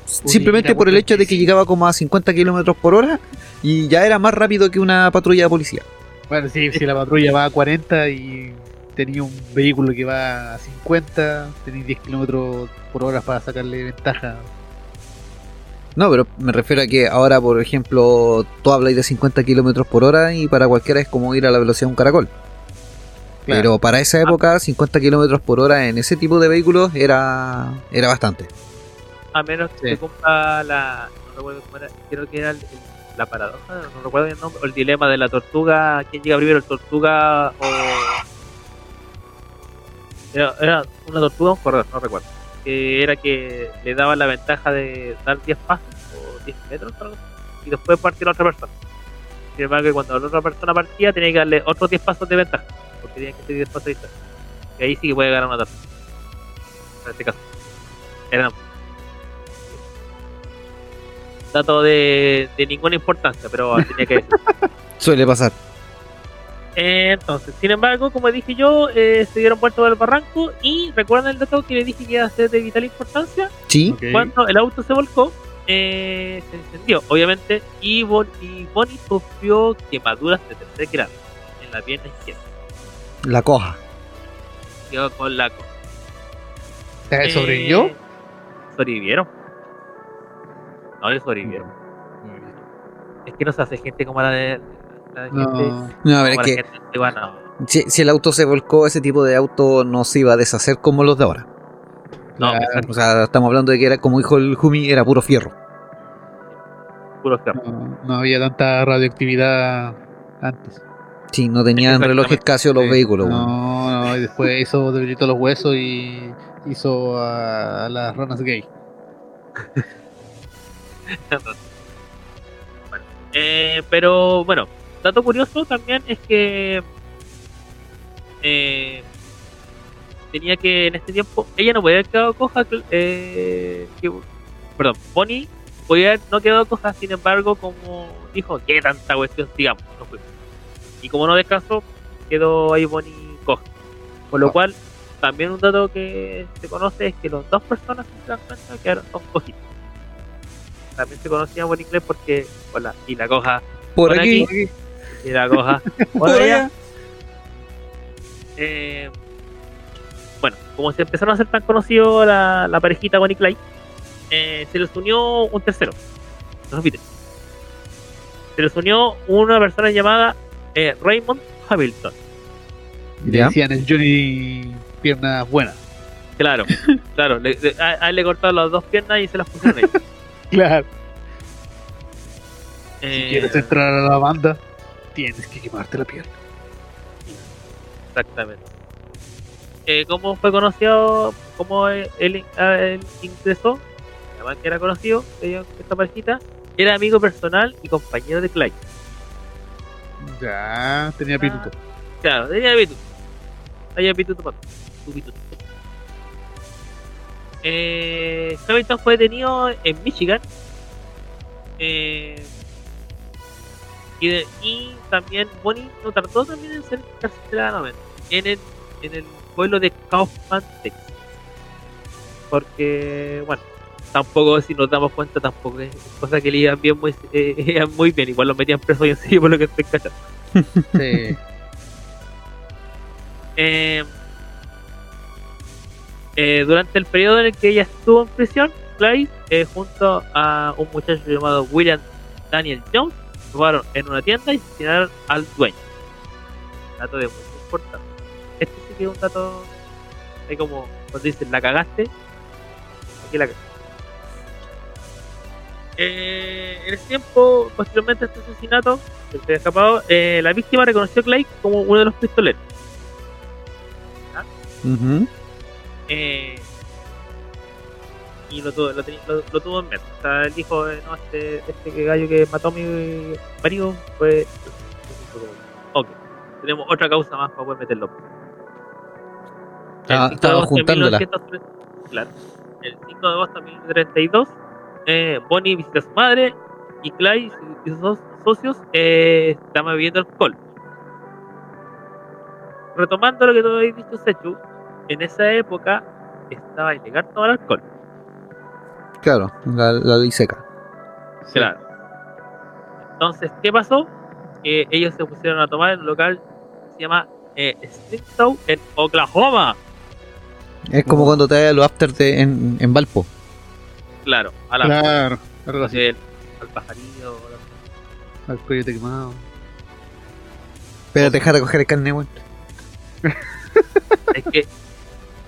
Simplemente por el hecho de que llegaba como a 50 kilómetros por hora y ya era más rápido que una patrulla de policía. Bueno, sí, si la patrulla va a 40 y tenía un vehículo que va a 50, tenía 10 kilómetros por hora para sacarle ventaja. No, pero me refiero a que ahora, por ejemplo, tú hablas de 50 kilómetros por hora y para cualquiera es como ir a la velocidad de un caracol. Claro. Pero para esa época, 50 kilómetros por hora en ese tipo de vehículos era, era bastante. A menos que Sí. se cumpla la. No recuerdo cómo era. Creo que era el- el- la paradoja, no recuerdo el nombre. O el dilema de la tortuga. ¿Quién llega primero, el tortuga o.? Era, era una tortuga o un corredor, no recuerdo. Que era que le daba la ventaja de dar 10 pasos o 10 metros algo y después partir a otra persona. Sin embargo, cuando la otra persona partía, tenía que darle otros 10 pasos de ventaja. Porque tenía que ser 10 pasos de. Y ahí sí que puede ganar una tortuga. En este caso. Eran dato de, de ninguna importancia, pero tenía que decir. Suele pasar. Entonces, sin embargo, como dije yo, eh, se dieron vuelta del barranco y recuerdan el dato que le dije que iba a ser de vital importancia. Sí. Cuando el auto se volcó, eh, se encendió, obviamente, y, Bon- y Bonnie sufrió quemaduras de tercer grado en la pierna izquierda. La coja. Quedó con la co- Eh, ¿Sobrevivió? Eh, sobrevivieron. No, le sobrevivieron. Es que no se hace gente como la de. La de gente, No. No, a ver, es que no. si, si el auto se volcó, ese tipo de auto no se iba a deshacer como los de ahora. No, O sea, estamos hablando de que era, como dijo el Jumi, era puro fierro. puro fierro. No, no había tanta radioactividad antes. Sí, no tenían relojes Casio los Sí. vehículos. No, no, y después hizo debilitó los huesos y hizo a, a las ranas gay. Bueno, eh, pero bueno, dato curioso también es que eh, tenía que en este tiempo ella no podía haber quedado coja. Eh, que- perdón, Bonnie podía haber no quedado coja, sin embargo, como dijo, que tanta cuestión, digamos, no fue. Y como no descansó, quedó ahí Bonnie coja. Por lo Oh. cual, también un dato que se conoce es que las dos personas que se dan cuenta quedaron son cojitas. También se conocía Bonnie Clay porque, hola, y la coja, Por, Por aquí. aquí. y la coja, Por por allá. allá. Eh, bueno, como se empezaron a hacer tan conocidos la, la parejita Bonnie y Clyde, eh, se les unió un tercero. No. Se les unió una persona llamada eh, Raymond Hamilton. Y le decían el Johnny piernas buenas. Claro, claro. le- le- a, a él le cortaron las dos piernas y se las pusieron ahí. Claro. Eh, Si quieres entrar a la banda, tienes que quemarte la pierna. Exactamente. Eh, ¿Cómo fue conocido? ¿Cómo él, él- él ingresó? Además que era conocido, ellos- esta parejita. Era amigo personal y compañero de Clyde. Ya, tenía pituto. Claro, tenía pituto. Tenía pituto para tu pituto. Eh, Hamilton fue detenido en Michigan. Eh, y, de- y también Bonnie no tardó también en ser encarcelada nuevamente. En el, en el pueblo de Kaufman, Texas. Porque, bueno, tampoco, si nos damos cuenta, tampoco es cosa que le iban bien muy, eh, iban muy bien. Igual los metían presos hoy en sí, por lo que estoy cachando. Sí. Eh, eh, durante el periodo en el que ella estuvo en prisión, Clyde, eh, junto a un muchacho llamado William Daniel Jones, robaron en una tienda y asesinaron al dueño. Dato de muy importante. Este sí que es un dato es como cuando dicen la cagaste. Aquí la cagaste. Eh, en ese tiempo, posteriormente a este asesinato, que se había escapado, eh, la víctima reconoció a Clyde como uno de los pistoleros. Eh, y lo tuvo, lo, lo- lo tuvo en mente. O sea, él dijo, eh, no, este, este que gallo que mató a mi marido fue... Ok, tenemos otra causa más para poder meterlo. Estaba- El 5 de estaba de juntándola. 1930 Claro. El 5 de agosto de 1932, eh, Bonnie visita a su madre y Clyde y sus so- socios eh, estaban bebiendo alcohol. Retomando lo que tú habéis dicho, Sechu, en esa época estaba ilegal tomar alcohol. Claro, la, la ley seca. Claro. Entonces, ¿qué pasó? Que ellos se pusieron a tomar en un local que se llama eh, en Oklahoma. Es como cuando te vas a los after de- en, en Valpo. Claro, a la Claro. Algo así. al, al pajarillo. Al coyote quemado. Pero deja de coger el carne, weón. Es que,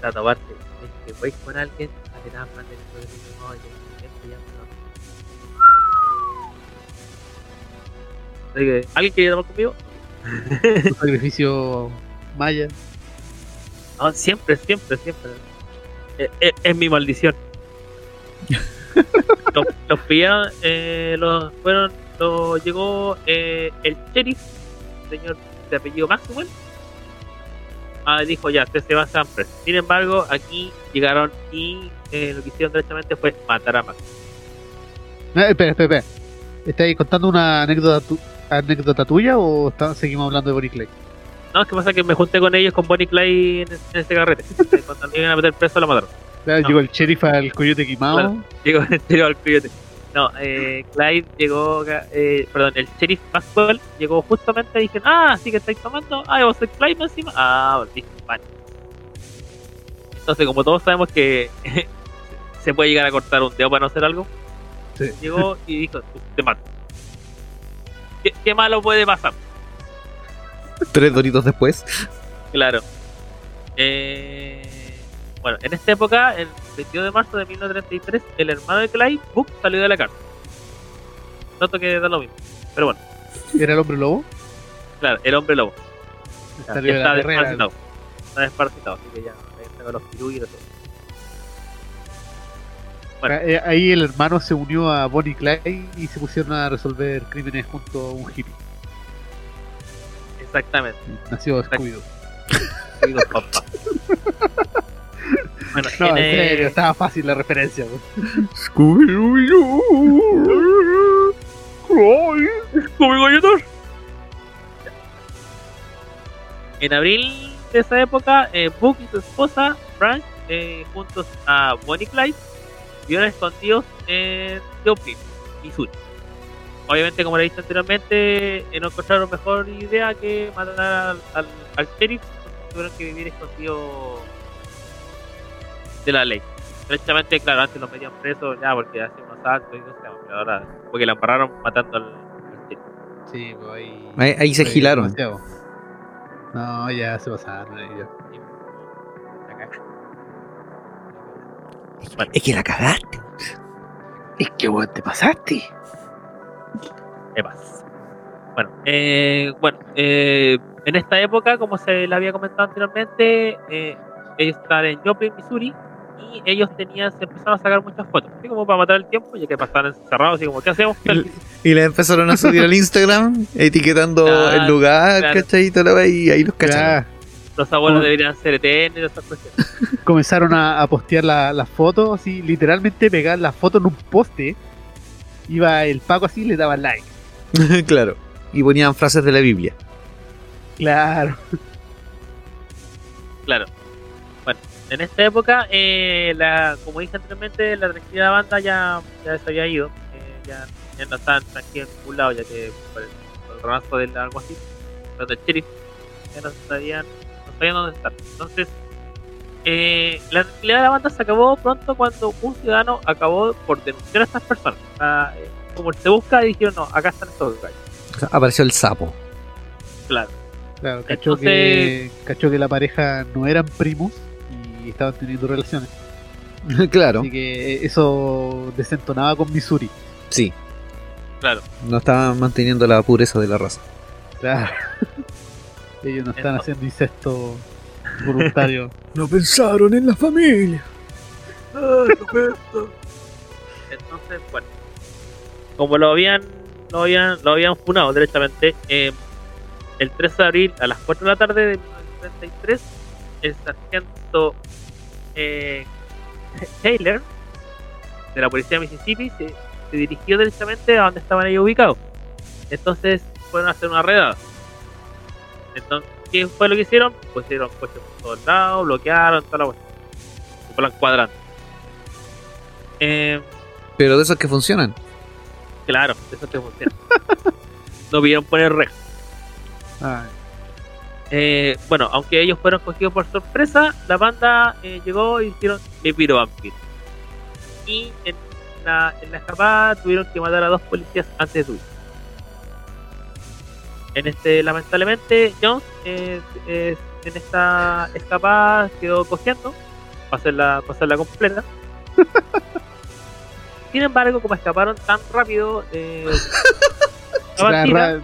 la parte, es que vais con alguien a que nada más de no, ya, siempre ya no. Que, ¿alguien quiere tomar conmigo? Un sacrificio maya. No, siempre, siempre, siempre. Eh, eh, es mi maldición. los, los pillaron, eh, los fueron, los llegó eh, el sheriff, señor de apellido Maxwell. Ah, dijo ya, usted se va a San preso. Sin embargo, aquí llegaron y eh, lo que hicieron directamente fue matar a Maxwell. No, espera, espera, espera. ¿Estáis contando una anécdota, tu- anécdota tuya o está- seguimos hablando de Bonnie Clay? No, es que pasa que me junté con ellos con Bonnie Clyde en, en ese carrete. Cuando iban a meter preso, la mataron. Claro, No. Llegó el sheriff al coyote quemado. Claro. Llegó en serio al coyote. No, eh, Clyde llegó, eh, perdón, el sheriff Maxwell llegó justamente y dijeron, ah, sí que estáis tomando, ah, vos sois Clyde encima, ah, listo, vale. Entonces, como todos sabemos que se puede llegar a cortar un dedo para no hacer algo, Sí. llegó y dijo, te mato. ¿Qué, qué malo puede pasar? Tres doritos después. Claro. Eh, bueno, en esta época, el 22 de marzo de 1933, el hermano de Clyde, Book, salió de la cárcel. Noto que da lo mismo. Pero bueno, ¿Era el hombre lobo? claro, el hombre lobo. Ya, Salió ya de está la guerrera. desparasitado. Está desparasitado, así que ya ahí está con los pirú y todo. Bueno. Eh, Ahí el hermano se unió a Bonnie Clay y se pusieron a resolver crímenes junto a un hippie. Exactamente. Nació Scooby-Doo. Soy dos papás. bueno, No, en en, serio, estaba fácil la referencia. ¿Cómo galletas? En abril de esa época, eh, Book y su esposa, Frank, eh, juntos a Bonnie Clyde, vivieron escondidos en Joplin, Missouri. Obviamente, como le he dicho anteriormente, eh, no encontraron mejor idea que matar al, al, al sheriff, tuvieron que vivir escondidos de la ley. Derechamente, claro, antes los metían presos ya porque hacían unos asaltos y cosas, pero ahora, porque la amarraron matando al. Sí, pues ahí. Ahí, ahí se gilaron. demasiado. No, ya se pasaron. ya. La caga. Es que la cagaste. Es que weón, te pasaste. Evas. Bueno, eh, bueno eh, en esta época, como se le había comentado anteriormente, eh, ellos estaban en Joplin, Missouri, y ellos tenían, se empezaron a sacar muchas fotos, así como para matar el tiempo, ya que pasaban encerrados, así como, ¿qué hacemos? Y le empezaron a subir al Instagram, etiquetando el lugar, claro. ¿cachai? Y, ahí los cacharon. Los abuelos deberían ser eternos y esas cuestiones. comenzaron a, a postear la- las fotos, así, literalmente pegar las fotos en un poste. Iba el Paco así y le daba like. claro. Y ponían frases de la Biblia. Claro. Claro. En esta época, eh, la, como dije anteriormente, la tranquilidad de la banda ya, ya se había ido. eh, ya, ya no estaban tranquilos en ningún lado, ya que por el, por el ramazo del algo así, los del sheriff, ya no sabían, no sabían dónde estar. Entonces, eh, la tranquilidad de la banda se acabó pronto cuando un ciudadano acabó por denunciar a estas personas. Eh, como se busca, y dijeron, no, acá están estos gallos. O sea, apareció el sapo. Claro. Claro, cachó, Entonces- que, cachó que la pareja no eran primos y estaban teniendo relaciones. claro, Así que eso desentonaba con Missouri. sí. Claro. No estaban manteniendo la pureza de la raza. Claro. Ellos no están haciendo incesto voluntario. No pensaron en la familia. Entonces, bueno, como lo habían, lo habían, lo habían funado directamente, eh, el 13 de abril a las 4 de la tarde de 1933, el sargento eh, Taylor de la policía de Mississippi se, se dirigió directamente a donde estaban ellos ubicados. Entonces fueron a hacer una redada. Entonces, ¿qué fue lo que hicieron? Pusieron coches por todos lados, bloquearon toda la cuestión. Se fueron cuadrando. Eh, Pero de esos que funcionan. Claro, eso te funciona. no pidieron poner rejas. Eh, bueno, aunque ellos fueron cogidos por sorpresa, la banda eh, llegó y hicieron Me Piro Vampir. Y en la, en la escapada tuvieron que matar a dos policías antes de huir. En este, lamentablemente, Jones eh, eh, en esta escapada quedó cogiendo para hacerla, para hacerla completa. Sin embargo, como escaparon tan rápido, eh,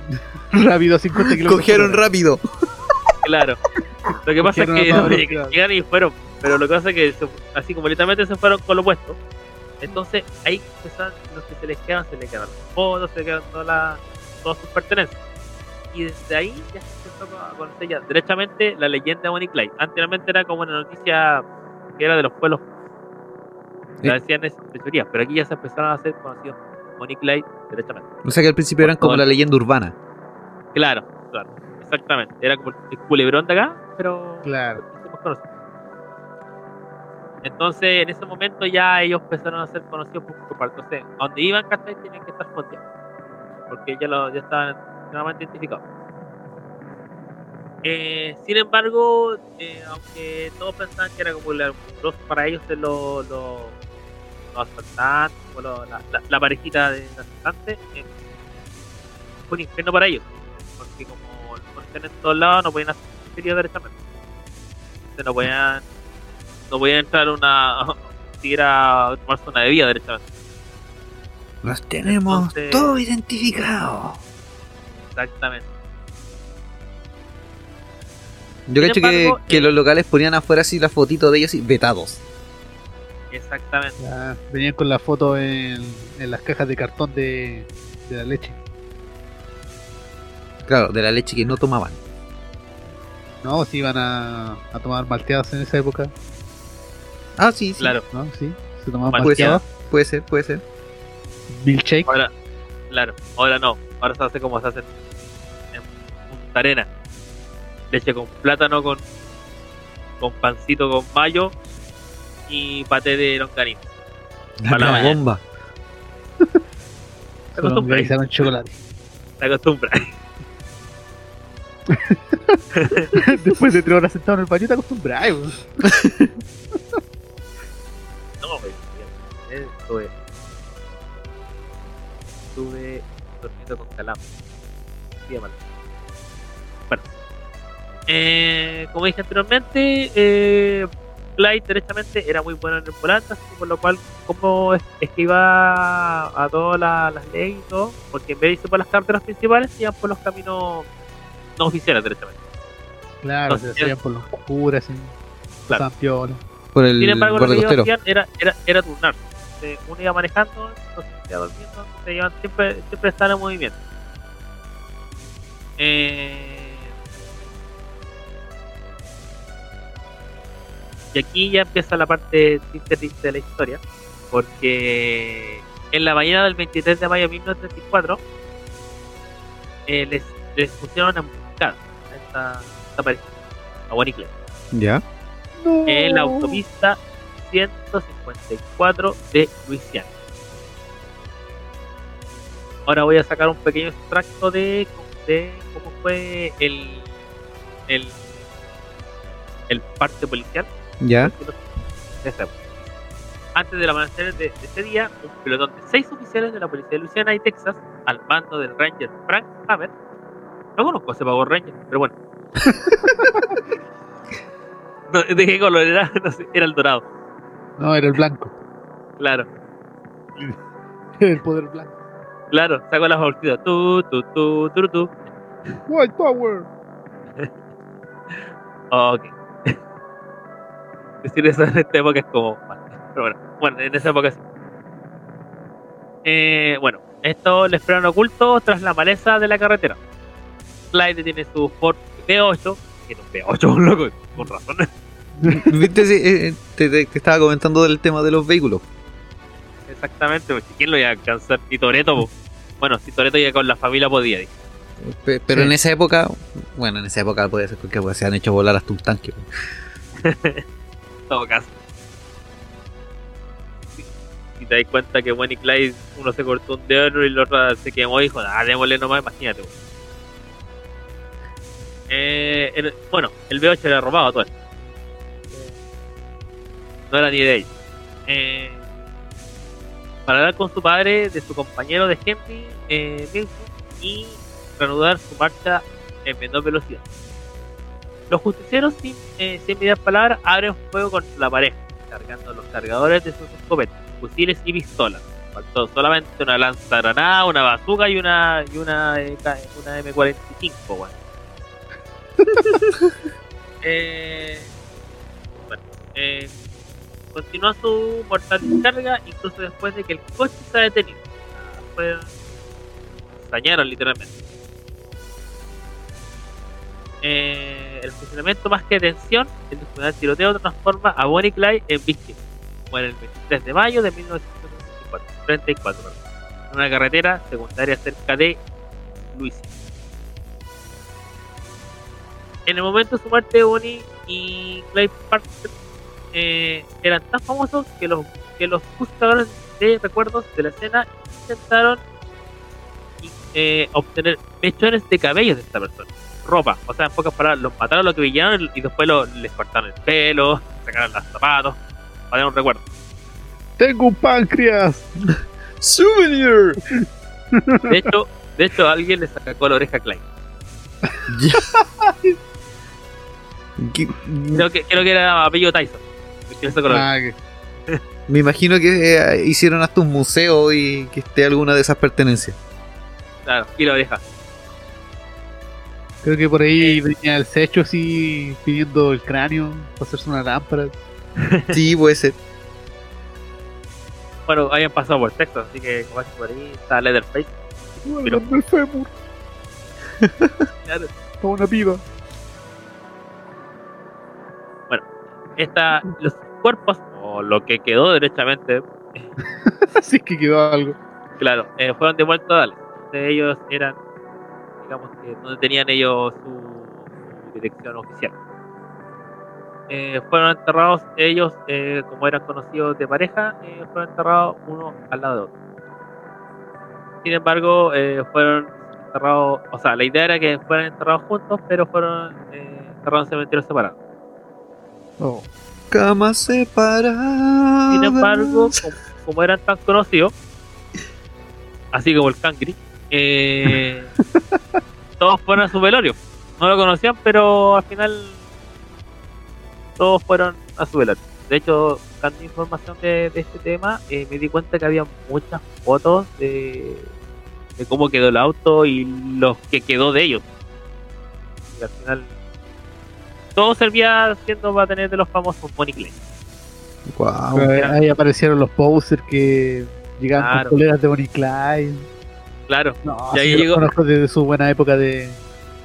rápido a 50 kilómetros. Cogieron rápido. Claro. Lo que pasa es que no, llegaron y fueron. Pero lo que pasa es que se- así como literalmente se fueron con lo puesto. Entonces ahí empezaron los que se les quedan, se les quedaron los fotos, se les quedan todas las- todas sus pertenencias. Y desde ahí ya se empezó a conocer ya derechamente la leyenda de Bonnie Clyde. Anteriormente era como una noticia que era de los pueblos. La decían de teoría, pero aquí ya se empezaron a hacer conocidos Bonnie Clyde derechamente. O sea que al principio eran como la leyenda urbana. Claro, claro, exactamente. Era como el culebrón de acá, pero Claro. Entonces, en ese momento ya ellos empezaron a ser conocidos por su parte. Entonces, a donde iban, ¿cachai? Tenían que estar fondeados. Porque ya, lo, ya estaban claramente identificados. Eh, sin embargo, eh, aunque todos pensaban que era como los- para ellos ser los los los asaltantes, la- la parejita de asaltantes, eh, fue un infierno para ellos. En todos lados, no podían hacer derechamente. No podían, no podían entrar una, siquiera a tomarse una bebida derechamente. Los tenemos Entonces- todos identificados. Exactamente. Yo cacho que, que eh, los locales ponían afuera así la fotito de ellos y vetados. Exactamente. Ya, venían con la foto en, en las cajas de cartón de, de la leche. Claro, de la leche que no tomaban. No, si iban a, a tomar malteadas en esa época. Ah, sí, sí. Claro. ¿No? Sí. Se tomaban Malteadas. malteadas. Puede ser, puede ser. Milkshake. Ahora, claro, ahora no. Ahora se hace como se hace en, Punta Arena. Leche con plátano, con, con pancito con mayo y paté de longaniza. La, Para la mañana. bomba. Se acostumbra, se acostumbra. Después de tres horas sentado en el baño te acostumbras. weón. No, güey. Estuve. Durmiendo con calambre. Mal. Bueno. Eh, como dije anteriormente, eh, Clyde derechamente era muy bueno en el volante, por lo cual, como es, es que iba a todas las, las leyes y todo, porque en vez de irse por las carreteras principales, iban por los caminos no oficiales derechamente. Claro, Entonces, se hacían por los curas, así. Claro. Por el Sin embargo, lo que ellos hacían era, era, era turnarse. Eh, Uno iba manejando, otro iba durmiendo, se iban siempre, siempre estaban en movimiento. Eh, y aquí ya empieza la parte triste, triste de la historia, porque en la mañana del 23 de mayo de 1934 eh, les, les pusieron esta, esta pareja, a Clyde. Ya. No. en la autopista 154 de Luisiana. Ahora voy a sacar un pequeño extracto de, de cómo fue el, el, el parte policial Ya. Antes del amanecer de, de ese día, un pelotón de seis oficiales de la policía de Luisiana y Texas, al mando del Ranger Frank Hammer, no conozco ese Power Ranger, pero bueno. No, ¿De qué color era? No sé, era el dorado, No, era el blanco. claro. El poder blanco. Claro, sacó las bolsitas. Tu, tu, tu, tu, tu. White Power. Ok. Decir eso en esta época es como. Pero bueno, bueno, en esa época sí. Eh, bueno, esto le esperan oculto tras la maleza de la carretera. Clyde tiene su Ford P8. Tiene un P8, loco, con razón. ¿Viste? Sí, eh, te, te- te estaba comentando del tema de los vehículos. Exactamente, porque ¿quién lo iba a alcanzar? Y Toreto, po. bueno, si Toreto ya con la familia podía. dije. Pero Sí. en esa época, bueno, en esa época puede ser porque pues, se han hecho volar hasta un tanque. En todo caso. Si, te das cuenta que Bonnie y Clyde, uno se cortó un dedo y el otro se quemó y dijo, ah, démosle nomás, imagínate. Eh, el- bueno, el B8 era robado todo esto. No era ni de ellos. Eh, para hablar con su padre de su compañero de Henry eh, Nilsson y reanudar su marcha en menor velocidad. Los justicieros, sin, eh, sin mediar palabras, abren fuego contra la pareja, cargando los cargadores de sus escopetas, fusiles y pistolas. Faltó solamente una lanzagranada, una bazooka y una y una, eh, una M45, weón. eh, bueno, eh, continúa su mortal descarga incluso después de que el coche ha detenido. Dañaron literalmente. Eh, el funcionamiento más que tensión, el descomunal tiroteo transforma a Bonnie Clyde en víctimas. Muere el 23 de mayo de 1934, 34, perdón, en una carretera secundaria cerca de Luisiana. En el momento de su muerte, Bonnie y Clyde Parker eh, eran tan famosos que los, que los buscadores de recuerdos de la escena intentaron eh, obtener mechones de cabello de esta persona ropa. O sea, en pocas palabras, los mataron lo que brillaron y después lo- les cortaron el pelo, sacaron los zapatos, para un recuerdo. Tengo un páncreas. ¡Souvenir! De hecho, de hecho alguien le sacó la oreja a Klein. Creo que, creo que era apellido Tyson. el. Ah, que- Me imagino que eh, hicieron hasta un museo y que esté alguna de esas pertenencias. Claro, y la oreja. creo que por ahí venía el Secho así pidiendo el cráneo para hacerse una lámpara. Sí, puede ser. Bueno, habían pasado por Texas, así que como es por ahí está Leatherface. Pero- el fémur. Claro. Como una piba. Esta, los cuerpos, o lo que quedó derechamente, Así que quedó algo. claro, eh, fueron devueltos a Dallas. Ellos eran, digamos que donde tenían ellos su, su dirección oficial. Eh, fueron enterrados ellos, eh, como eran conocidos de pareja, fueron enterrados uno al lado de otro. Sin embargo, fueron enterrados, o sea, la idea era que fueran enterrados juntos, pero fueron enterrados en cementerios separados. Oh. Cama separada. Sin embargo, como, como eran tan conocidos, así como el Cangri, eh, todos fueron a su velorio. No lo conocían, pero al final todos fueron a su velorio. De hecho, buscando información de, de este tema, eh, me di cuenta que había muchas fotos de, de cómo quedó el auto y los que quedó de ellos. Y al final, todo servía siendo para tener de los famosos Bonnie Clay. Guau. Ahí- ahí aparecieron los posters que llegaban Claro. con colegas de Bonnie Clyde. Claro. No, Y ahí sí, los conozco desde su buena época de.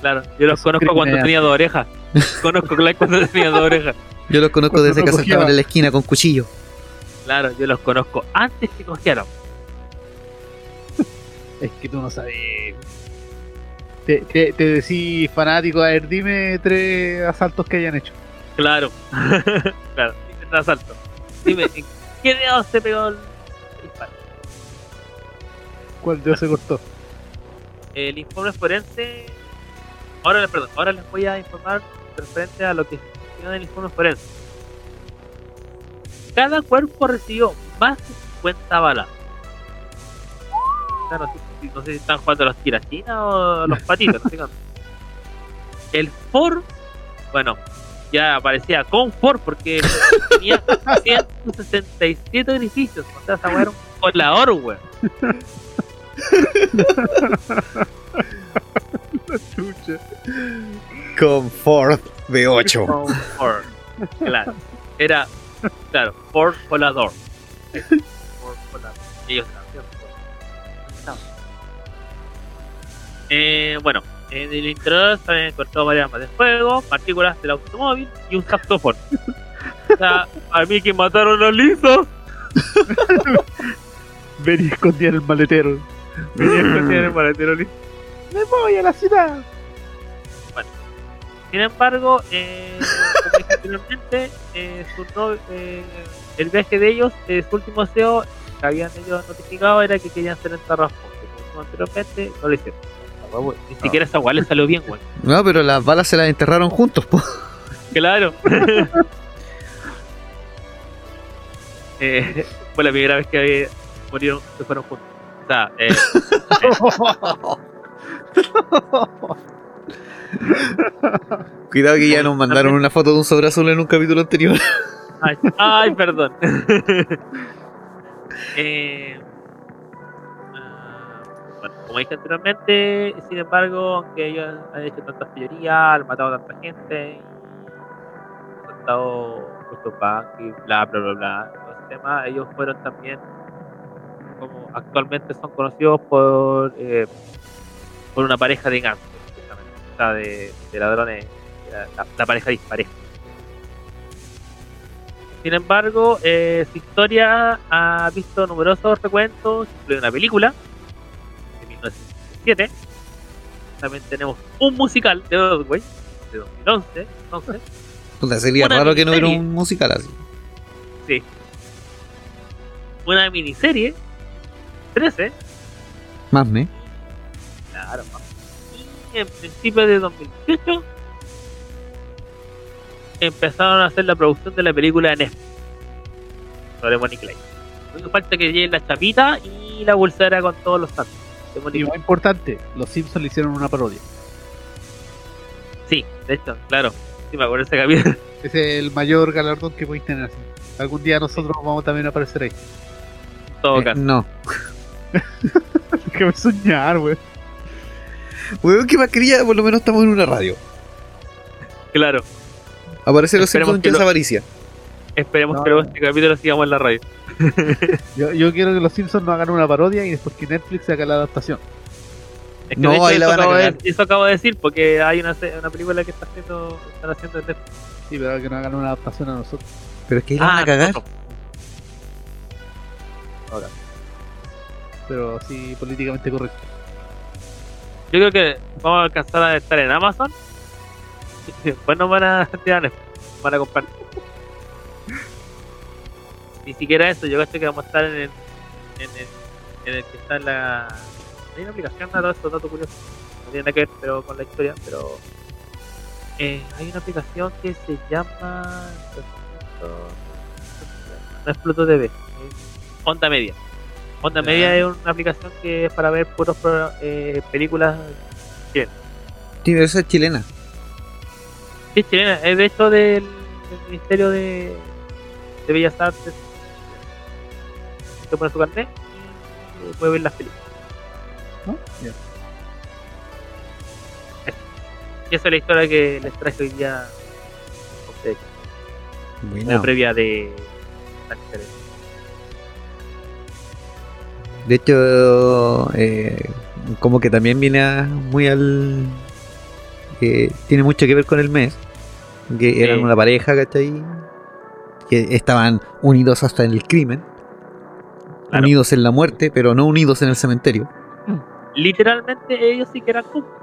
Claro, yo los conozco cuando tenía dos orejas. Conozco Clyde cuando tenía dos orejas. Yo los conozco Cuando desde no que sentaban en la esquina con cuchillo. Claro, yo los conozco antes que cogieran. Es que tú no sabes. Te, te, te decís fanático, a ver, dime tres asaltos que hayan hecho. Claro. claro. Dice el asalto. Dime, ¿en qué dedo se pegó el disparo? ¿Cuál dedo se cortó? El informe forense. Ahora, les- perdón, ahora les voy a informar referente a lo que se en el informe forense. Cada cuerpo recibió más de 50 balas. O sea, no, sé, si- están jugando los tirachinas o los patitos. no sé cuánto. el Ford, bueno, ya aparecía con Ford porque tenía 167 edificios. O sea, esa weá era un colador, weón. Chucha. Con Ford V8. Con Ford. Claro. Era, claro, Ford Colador. Ford Colador. Ellos Eh, bueno, en el interior se habían encontrado varias armas de fuego, partículas del automóvil y un saxofón. O sea, a mí que mataron a Lisa. Venía escondida en el maletero. A esconder en el maletero Lisa. ¡Me voy a la ciudad! Sin embargo, eh, como dije anteriormente, eh, su no- eh, el viaje de ellos, eh, su último deseo que habían ellos notificado era que querían ser enterrados. Como anteriormente, no lo hicieron. Huevo- Ni siquiera esa guay le salió bien, güey. No, pero las balas se las enterraron juntos, po. Claro. eh, fue la primera vez que murieron, se fueron juntos. O sea, eh, Cuidado que ya nos mandaron una foto de un sobre azul en un capítulo anterior. Ay, ay, perdón. Eh, ah, como dije anteriormente, sin embargo, aunque ellos han hecho tantas pillorías, han matado a tanta gente, han estado muchos y bla, bla, bla, bla, todo ese tema, ellos fueron también, como actualmente son conocidos por, eh, por una pareja de gansos, o de, ladrones, la, pareja dispareja. Sin embargo, eh, su historia ha visto numerosos recuentos, incluye una película 1977. También tenemos un musical de Broadway de 2011. Entonces, Puta, sería Una raro que no hubiera un musical así. sí. Una miniserie 13. Más me. Claro, más. Y en principio de 2018 empezaron a hacer la producción de la película de Netflix sobre Bonnie Clyde. Lo único que falta que lleguen la chapita y la pulsera con todos los santos Y más importante, los Simpsons le hicieron una parodia. Sí, de hecho, claro. Sí, me acuerdo de ese capítulo. Es el mayor galardón que podéis tener. así. Algún día nosotros vamos también a aparecer ahí. En todo Eh, caso. no. Déjame soñar, güey. Weón, ¿qué más quería? Por lo menos estamos en una radio. Claro. Aparece los Simpsons que en lo- avaricia. Esperemos No, que no. luego este capítulo sigamos en la radio. Yo, yo quiero que los Simpsons no hagan una parodia y después que Netflix haga la adaptación. Es que No, de hecho ahí la eso, van a acabo de, cagar. eso acabo de decir porque hay una, una película que está haciendo, están haciendo en Netflix. Sí, pero que no hagan una adaptación a nosotros. Pero es que ahí la van a cagar. Ah, no. Pero sí, políticamente correcto. Yo creo que vamos a alcanzar a estar en Amazon. Y después nos van a tirar Netflix, van a comprar. Ni siquiera eso, yo creo que vamos a estar en el, en el, en el que está en la. Hay una aplicación, nada, todo esto, dato curioso. No tiene nada que ver pero con la historia, pero. eh, hay una aplicación que se llama. No es Pluto TV, es Onda Media. Onda. Media es una aplicación que es para ver puros pro- eh, películas Sí, pero esa es chilena. Sí, chilena, es de hecho del, del Ministerio de, de Bellas Artes. Se pone su carnet y puede ver las películas. ¿No? Ya. Y esa es la historia que les traje hoy día a ustedes, Buena. previa de. De hecho, eh, como que también viene a- muy al. que tiene mucho que ver con el mes. Que eran una pareja, ¿cachai? Que estaban unidos hasta en el crimen. Claro. Unidos en la muerte, pero no unidos en el cementerio. Literalmente ellos sí que eran cómplices.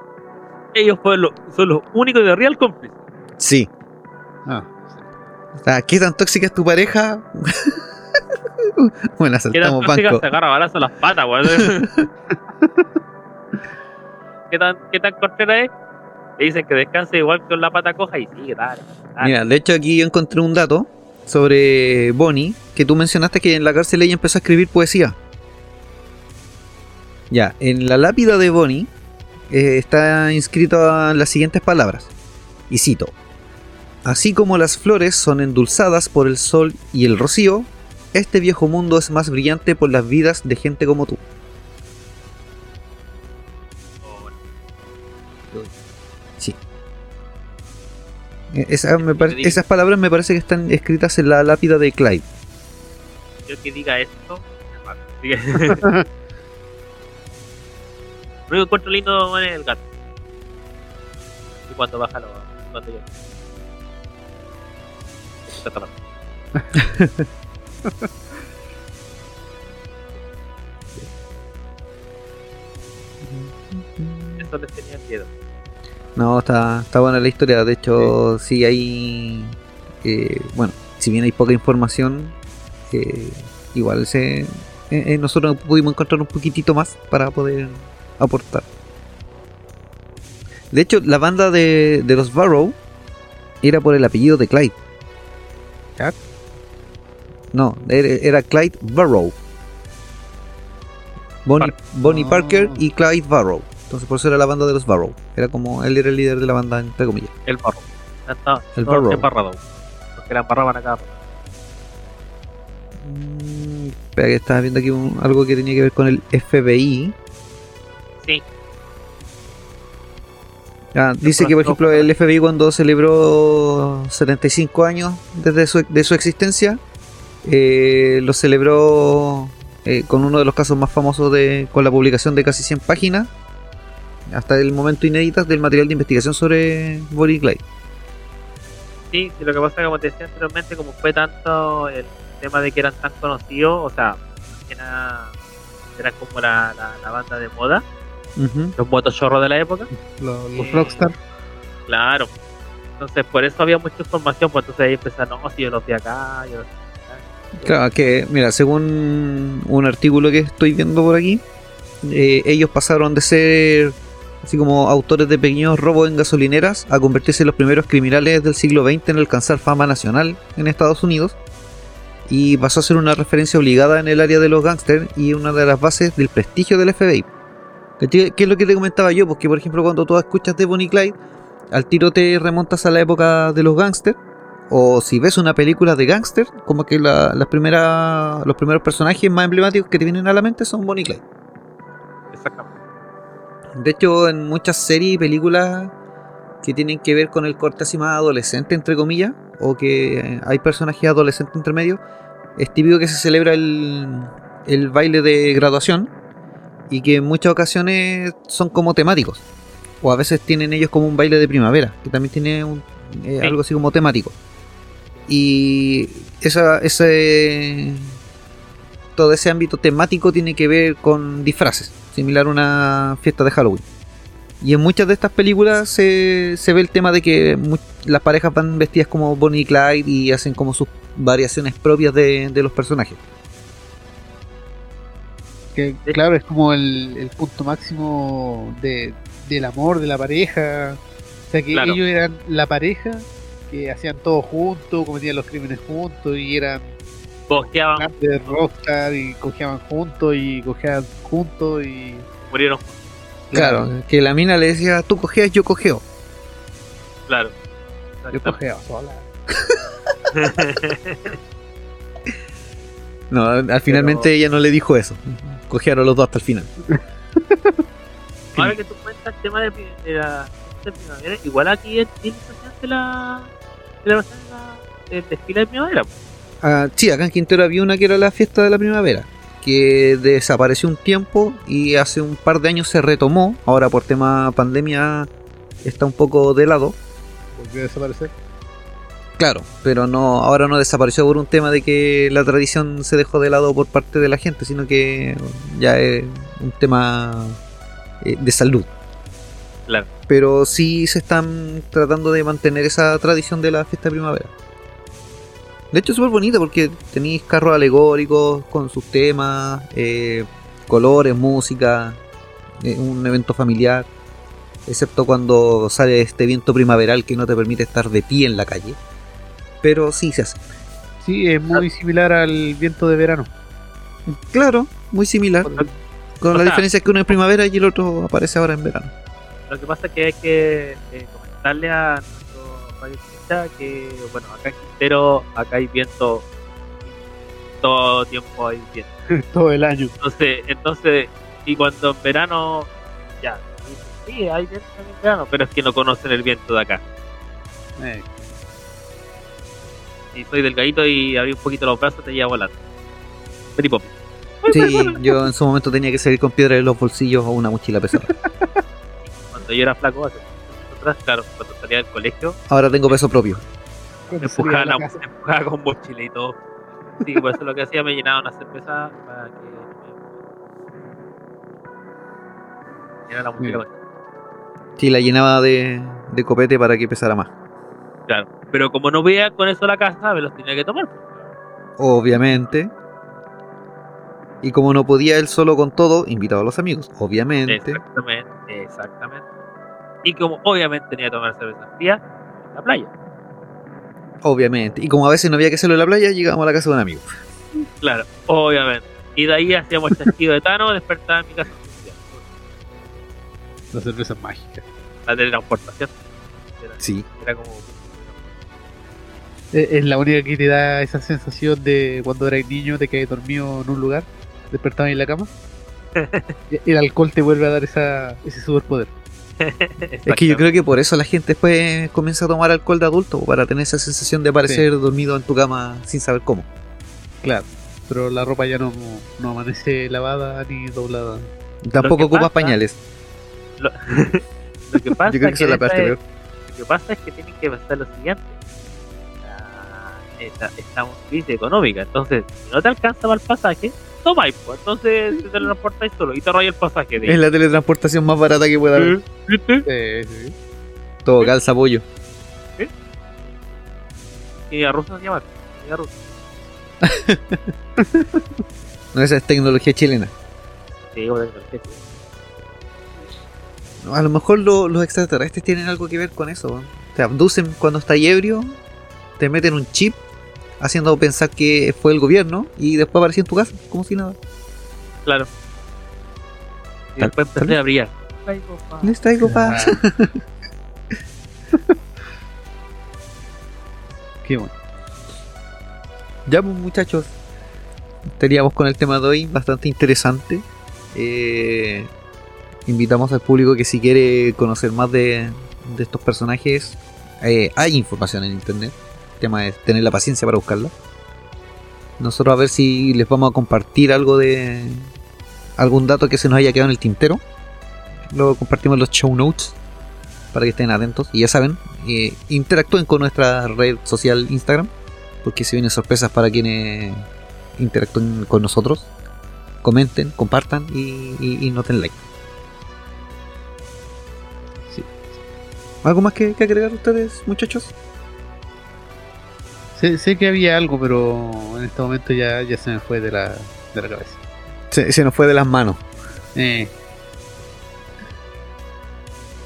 Ellos fueron los- son los únicos de real cómplices. Sí. Ah, ¿qué tan tóxica es tu pareja? bueno, ¿Qué tan asaltamos tóxica banco. se agarra balazo a las patas, weón? ¿Qué tan, ¿Qué tan cortera es? Le dicen que descanse igual con la pata coja y sigue, dale. dale. Mira, de hecho aquí yo encontré un dato sobre Bonnie, que tú mencionaste que en la cárcel ella empezó a escribir poesía. Ya, en la lápida de Bonnie eh, está inscrito las siguientes palabras, y cito, Así como las flores son endulzadas por el sol y el rocío, este viejo mundo es más brillante por las vidas de gente como tú. Sí. Esa me pare- digo. esas palabras me parece que están escritas en la lápida de Clyde. Yo que diga esto, me mato. Lo único que encuentro lindo es el gato. Y cuando baja lo. Cuando yo. Eso les tenía miedo. No, está, está buena la historia. De hecho, sí, hay. eh, bueno, si bien hay poca información, eh, igual se, eh, eh, nosotros pudimos encontrar un poquitito más para poder aportar. De hecho, la banda de, de los Barrow era por el apellido de Clyde. No, era, era Clyde Barrow. Bonnie, Bonnie Ah. Parker y Clyde Barrow. Entonces por eso era la banda de los Barrow. Era como él era el líder de la banda, entre comillas. El barro. Ya está. El todo barro. embarrado. Los que la embarraban acá. Mm, espera que estaba viendo aquí un- algo que tenía que ver con el FBI. Sí. Ah, dice que por ejemplo el FBI cuando celebró 75 años desde su, de su existencia, eh, lo celebró eh, con uno de los casos más famosos de, con la publicación de casi 100 páginas, hasta el momento inéditas del material de investigación sobre Bonnie Clyde. Sí, lo que pasa como te decía anteriormente, como fue tanto el tema de que eran tan conocidos, o sea, que era, era como la, la, la banda de moda, los motochorros de la época. Los, los Eh, Rockstar. Claro. Entonces, por eso había mucha información, pues entonces ahí empezaron, no, si yo los vi acá, yo los vi acá. Claro, que mira, según un artículo que estoy viendo por aquí, eh, ellos pasaron de ser así como autores de pequeños robos en gasolineras a convertirse en los primeros criminales del siglo XX en alcanzar fama nacional en Estados Unidos y pasó a ser una referencia obligada en el área de los gángsters y una de las bases del prestigio del FBI. ¿Qué es lo que te comentaba yo? Porque por ejemplo cuando tú escuchas de Bonnie Clyde, al tiro te remontas a la época de los gángsters o si ves una película de gángster, como que la, las primeras, los primeros personajes más emblemáticos que te vienen a la mente son Bonnie Clyde. Exactamente. De hecho, en muchas series y películas que tienen que ver con el corte así más adolescente, entre comillas, o que hay personajes adolescentes entre medio, es típico que se celebra el, el baile de graduación y que en muchas ocasiones son como temáticos. O a veces tienen ellos como un baile de primavera, que también tiene un- eh, Sí. algo así como temático. Y esa, ese, todo ese ámbito temático tiene que ver con disfraces, similar a una fiesta de Halloween. Y en muchas de estas películas se, se ve el tema de que las parejas van vestidas como Bonnie y Clyde y hacen como sus variaciones propias de, de los personajes. Que, claro, es como el, el punto máximo de, del amor de la pareja. O sea, que Claro. ellos eran la pareja que hacían todo juntos, cometían los crímenes juntos y eran Bojeaban, grandes rockstar y cojeaban juntos y cojeaban juntos y. murieron, Claro, que la mina le decía, tú cojeas, yo cojeo. claro. Yo cojeaba sola. No, al finalmente ella no le dijo eso. Cojearon los dos hasta el final. Ahora que tú cuentas el tema de, de la de primavera, igual aquí en Chile se hace la de la- del desfile de primavera. pues. Ah, sí, acá en Quintero había una que era la fiesta de la primavera, que desapareció un tiempo y hace un par de años se retomó. Ahora por tema pandemia está un poco de lado. Volvió a desaparecer. Claro, pero no, ahora no desapareció por un tema de que la tradición se dejó de lado por parte de la gente, sino que ya es un tema eh, de salud. Claro. Pero sí se están tratando de mantener esa tradición de la fiesta de primavera. De hecho es súper bonito porque tenéis carros alegóricos con sus temas, eh, colores, música, eh, un evento familiar, excepto cuando sale este viento primaveral que no te permite estar de pie en la calle. Pero sí se hace. Sí, es muy similar al viento de verano. Claro, muy similar. Con o la sea- diferencia que uno es primavera y el otro aparece ahora en verano. Lo que pasa es que hay que eh, comentarle a nuestro que, bueno, acá en Quintero, acá hay viento todo tiempo hay viento. Todo el año. Entonces, entonces, y cuando en verano, ya, sí, hay viento en verano, pero es que no conocen el viento de acá. Eh, Si soy delgadito y abrí un poquito los brazos, te lleva volando. Very pop. Sí, yo en su momento tenía que salir con piedra en los bolsillos o una mochila pesada. Cuando yo era flaco, hace claro, cuando salía del colegio, Ahora tengo peso propio. me empujaba, la- me empujaba con mochila y todo. Sí, por eso lo que hacía me llenaba una cerveza para que me la mochila Sí, la llenaba de, de copete para que pesara más. Claro, pero como no veía con eso la casa, me los tenía que tomar. Obviamente. Y como no podía él solo con todo, invitaba a los amigos. Obviamente. Exactamente, exactamente. Y como obviamente tenía que tomar cerveza fría en la playa. Obviamente. Y como a veces no había que hacerlo en la playa, llegábamos a la casa de un amigo. Claro, obviamente. Y de ahí hacíamos chasquido de Tano, despertaba en mi casa. La cerveza mágica. La teletransportación. Era, Sí. era como. Eh, Es la única que te da esa sensación de cuando eras niño, de que dormido en un lugar, despertabas en la cama. Y El alcohol te vuelve a dar esa, ese superpoder. Es que yo creo que por eso la gente después comienza a tomar alcohol de adulto, para tener esa sensación de aparecer dormido en tu cama sin saber cómo. Claro. Pero la ropa ya no, no amanece lavada ni doblada. Tampoco ocupas pasa- pañales. Lo, lo que pasa Yo creo que esa es la parte peor. Lo que pasa es que tienen que pensar lo siguiente. Ah, esta- estamos en crisis económica, entonces si no te alcanza para el pasaje, tomáis, pues entonces te teletransportáis solo y te rollas el pasaje de Es la teletransportación más barata que pueda haber. ¿Viste? Sí. Todo calza pollo. Y a Rusia se llama. Y a Rusia. No, esa es tecnología chilena. Sí, sí, sí. A lo mejor lo- los extraterrestres tienen algo que ver con eso. Te abducen cuando estás ebrio, te meten un chip haciendo pensar que fue el gobierno y después apareció en tu casa como si nada. Claro. Y Tal- después empecé tal- a brillar. Les traigo paz. Ah. Qué bueno. Ya pues muchachos, estaríamos con el tema de hoy bastante interesante. Eh, invitamos al público que si quiere conocer más de, de estos personajes, eh, hay información en internet. Tema es tener la paciencia para buscarla. Nosotros a ver si les vamos a compartir algo de algún dato que se nos haya quedado en el tintero. Lo compartimos los show notes para que estén atentos. Y ya saben, eh, interactúen con nuestra red social Instagram porque se vienen sorpresas para quienes interactúen con nosotros. Comenten, compartan y, noten like. ¿Algo más que agregar ustedes, muchachos? Sé, sé que había algo, pero en este momento ya, ya se me fue de la, de la cabeza. Se, se nos fue de las manos. Eh.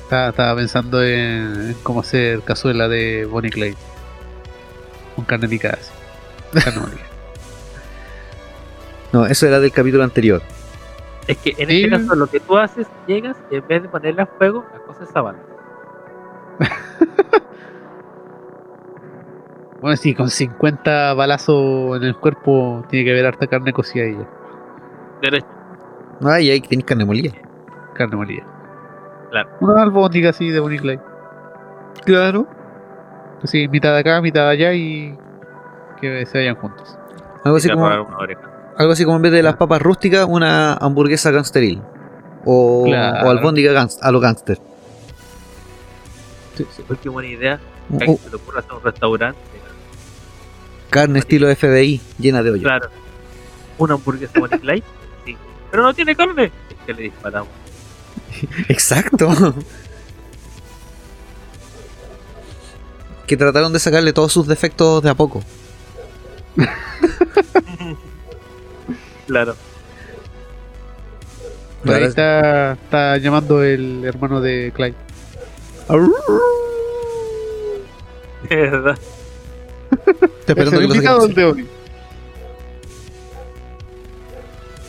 Estaba, estaba pensando en, en cómo hacer cazuela de Bonnie Clay. Con carne picada. Carne. No, eso era del capítulo anterior. Es que en Sí. este caso lo que tú haces, llegas y en vez de ponerle a fuego, la cosa es sabana. Bueno, sí, con 50 balazos en el cuerpo tiene que haber harta carne cocida. Derecho. Ay, ahí tenéis carne molida. Carne molida. Claro. Una albóndiga así de Bonnie Clay. Claro. Así, mitad de acá, mitad de allá y que se vayan juntos. Algo así como, algo así como en vez de las papas rústicas, una hamburguesa gangsteril. O, Claro. o albóndiga gans- a lo gangster. Uy, qué buena idea. Que o se te ocurra hacer un restaurante. Carne estilo FBI, llena de hoyo. Claro. Una hamburguesa Bonnie Clyde. Sí. Pero no tiene carne. Es que le disparamos. Exacto. que trataron de sacarle todos sus defectos de a poco. Claro. Por ahí está llamando el hermano de Clyde. Es verdad. Estoy Es esperando que lo de hoy.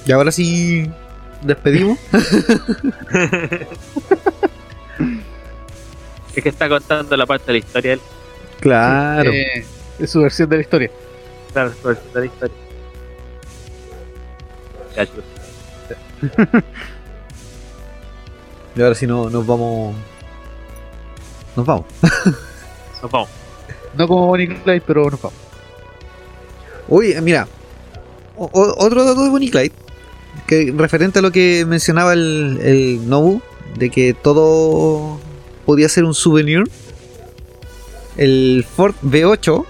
Y ahora sí despedimos. Es que está contando la parte de la historia. él. Claro. Eh, es su versión de la historia. Claro, su versión de la historia. Y ahora sí no, nos vamos. Nos vamos. Nos vamos. No como Bonnie Clyde, pero nos vamos. Oye, mira. otro dato de Bonnie Clyde. Que referente a lo que mencionaba el, Nobu. De que todo podía ser un souvenir. El Ford V8.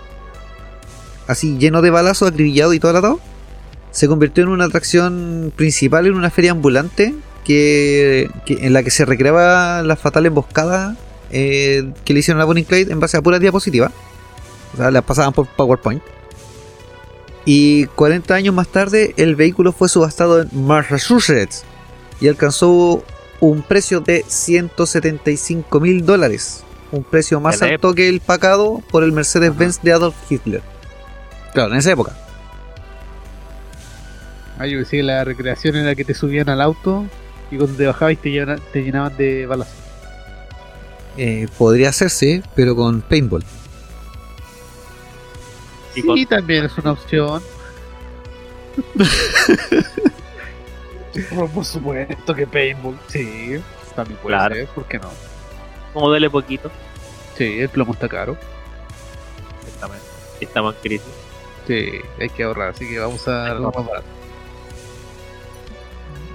Así lleno de balazos, acribillado y todo el atado. Se convirtió en una atracción principal en una feria ambulante. Que, en la que se recreaba la fatal emboscada eh, que le hicieron a Bonnie Clyde en base a puras diapositivas. O sea, las pasaban por PowerPoint. Y 40 años más tarde, el vehículo fue subastado en Massachusetts y alcanzó un precio de 175 mil dólares. Un precio más En la alto que el pagado por el Mercedes-Benz de Adolf Hitler. Claro, en esa época. Ah, yo decía la recreación era que te subían al auto y cuando te bajabas te, llena- te llenaban de balazos. Eh, podría hacerse, pero con paintball. Y Sí, con- también es una opción. por, por supuesto que paintball. Sí, también puede Claro. ser, ¿por qué no? Como duele poquito. Sí, el plomo está caro. Exactamente. Y Estamos en crisis. Sí, hay que ahorrar, así que vamos a barato.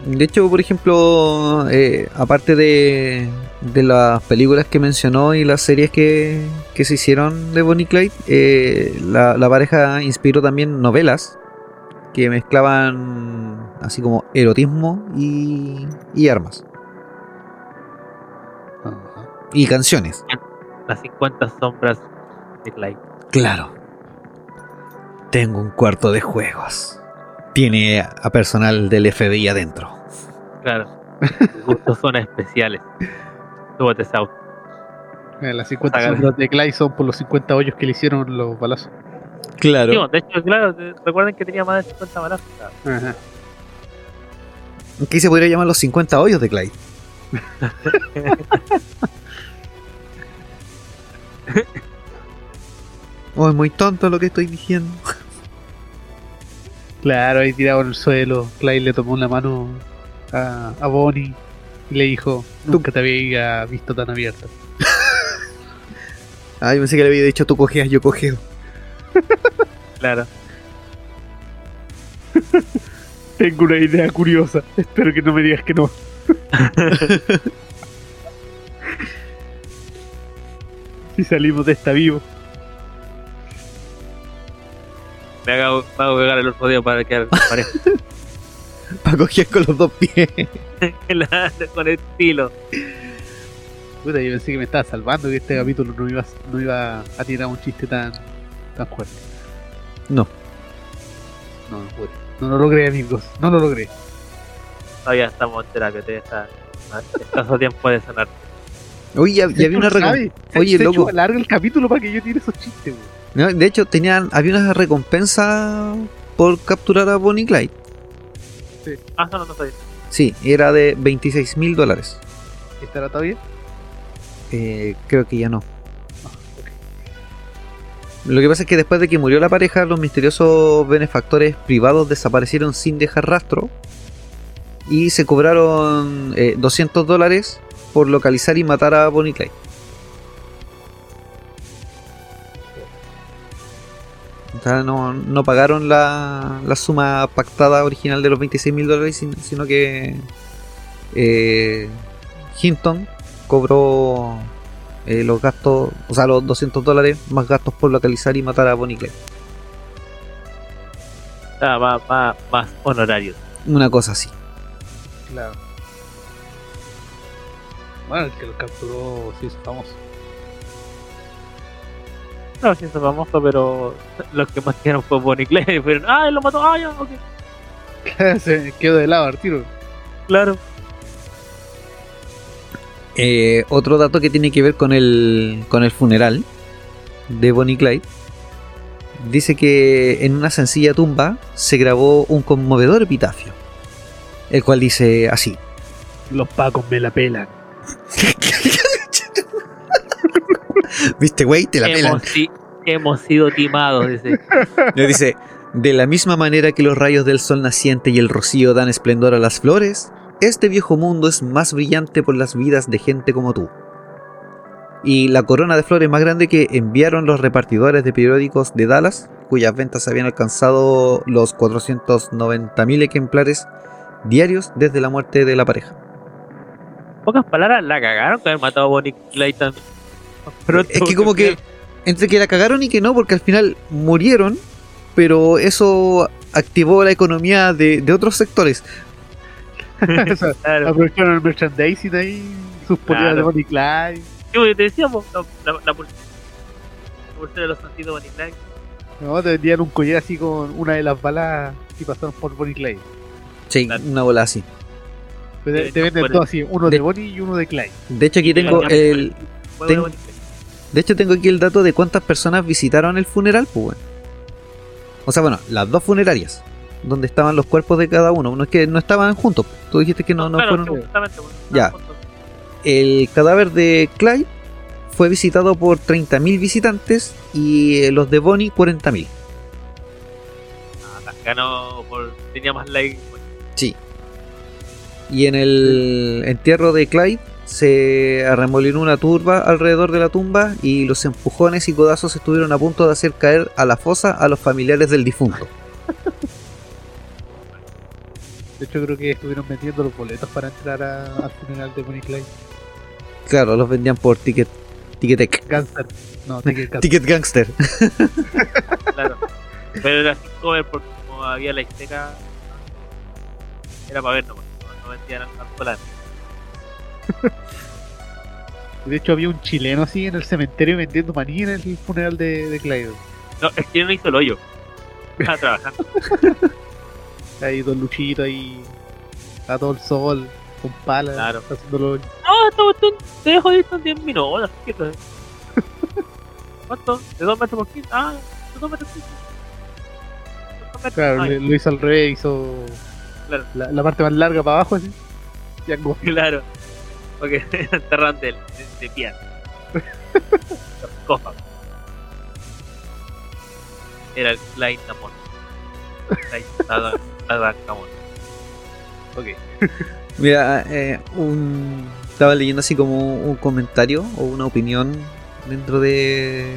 De hecho, por ejemplo, eh, aparte de, de las películas que mencionó y las series que, que se hicieron de Bonnie Clyde, eh, la, la pareja inspiró también novelas que mezclaban así como erotismo y, y armas y canciones. Las 50 sombras de Clyde. Claro. Tengo un cuarto de juegos. Tiene a personal del FBI adentro. Claro. Gustos son especiales. Súbete ese auto. Mira, las 50 Saga- sombras de Clay son por los 50 hoyos que le hicieron los balazos. Claro. Sí, bueno, de hecho, claro, de- recuerden que tenía más de 50 balazos. claro. Ajá. Aquí se podría llamar los 50 hoyos de Clyde. oh, es muy tonto lo que estoy diciendo. Claro, ahí tirado en el suelo, Clay le tomó la mano a, a Bonnie y le dijo, nunca te había visto tan abierta. Ah, yo pensé que le había dicho tú cojeas, yo cojeo. Claro. Tengo una idea curiosa, espero que no me digas que no. si salimos de esta vivo. Me hago cagar el otro día para quedar parejo. Para cojear con los dos pies. Claro, con estilo. Puta, yo pensé que me estaba salvando que este capítulo no iba, no iba a tirar un chiste tan, tan fuerte. No. No, no pude. No lo logré, amigos. No lo logré. Todavía estamos en terapia, todavía está. Estás a tiempo de sanar. Oye, ya, ya había una recom- ¿Sabe? Se- Oye, se loco. largo el capítulo para que yo tire esos chistes, güey. De hecho, tenían, había una recompensa por capturar a Bonnie Clyde. Ah, no, no, no sabía. Sí, era de 26 mil dólares. ¿Estará todavía? Eh, creo que ya no. Lo que pasa es que después de que murió la pareja, los misteriosos benefactores privados desaparecieron sin dejar rastro y se cobraron eh, 200 dólares por localizar y matar a Bonnie Clyde. No, no pagaron la, la suma pactada original de los 26 mil dólares, sin- sino que eh, Hinton cobró eh, los gastos, o sea, los 200 dólares más gastos por localizar y matar a Bonnie y Clyde. Ah, más, más, más honorarios. Una cosa así. Claro. Bueno, el que lo capturó sí es famoso. No, eso es famoso, pero los que más tiraron fue Bonnie Clay. Fueron, ah, él lo mató, ah, ya, ok. Se quedó de lado al tiro. Claro. Eh, otro dato que tiene que ver con el, con el funeral de Bonnie Clyde. Dice que en una sencilla tumba se grabó un conmovedor epitafio. El cual dice así. Los pacos me la pelan. ¿Viste, güey? Te la. Hemos, si- hemos sido timados, dice. Le dice, de la misma manera que los rayos del sol naciente y el rocío dan esplendor a las flores, este viejo mundo es más brillante por las vidas de gente como tú. Y la corona de flores más grande que enviaron los repartidores de periódicos de Dallas, cuyas ventas habían alcanzado los 490.000 ejemplares diarios desde la muerte de la pareja. Pocas palabras, la cagaron que haber matado a Bonnie Clay Es que como que entre que la cagaron y que no, porque al final murieron, pero eso activó la economía de, de otros sectores. Claro. aprovecharon el merchandising ahí, sus poleras de. Bonnie Clyde. Porque te decíamos, la, la, la pulsera. La pulsera de los sentidos Bonnie Clay. No, te vendían un collar así con una de las balas que pasaron por Bonnie Clyde. Sí, Claro. una bola así. Te, venden todo así, uno de, de- Bonnie y uno de Clyde. De hecho aquí tengo el, Clyde. De hecho tengo aquí el dato de cuántas personas visitaron el funeral, pues bueno. O sea, bueno, las dos funerarias, donde estaban los cuerpos de cada uno. No es que no estaban juntos. Tú dijiste que no, no claro, fueron. justamente, bueno, Ya. estaban juntos. El cadáver de Clyde fue visitado por 30.000 visitantes y eh, los de Bonnie 40.000. Ah, ganó por. tenía más likes. bueno. Sí. Y en el entierro de Clyde se arremolinó una turba alrededor de la tumba y los empujones y codazos estuvieron a punto de hacer caer a la fosa a los familiares del difunto. De hecho, creo que estuvieron vendiendo los boletos para entrar al funeral de Bonnie Clyde. Claro, los vendían por ticket, Ticketek. Gangster. No, Ticket Gangster. Ticket Gangster. Claro. Pero era sin cover porque como había la Ixteca. Era para ver nomás. No, no vendían alcohol. De hecho, había un chileno así en el cementerio vendiendo maní en el funeral de, de Clyde. No, es que no hizo el hoyo. Estaba trabajando. Ahí dos luchitos ahí. A todo el sol, con palas, Claro. haciéndolo. No, esta cuestión te dejo listo en 10 minutos. ¿qué te- ¿Cuánto? ¿De 2 metros por 15? Ah, de 2 metros por 15. Dos metros. Claro, Ah, le- lo hizo al revés, hizo Claro. la, la parte más larga para abajo así. Y algo. Claro. Porque enterran de, de, de piel. Sarcófago. Era el Klein Namor. Klein. Ok. Mira, eh, un, estaba leyendo así como un comentario o una opinión dentro de,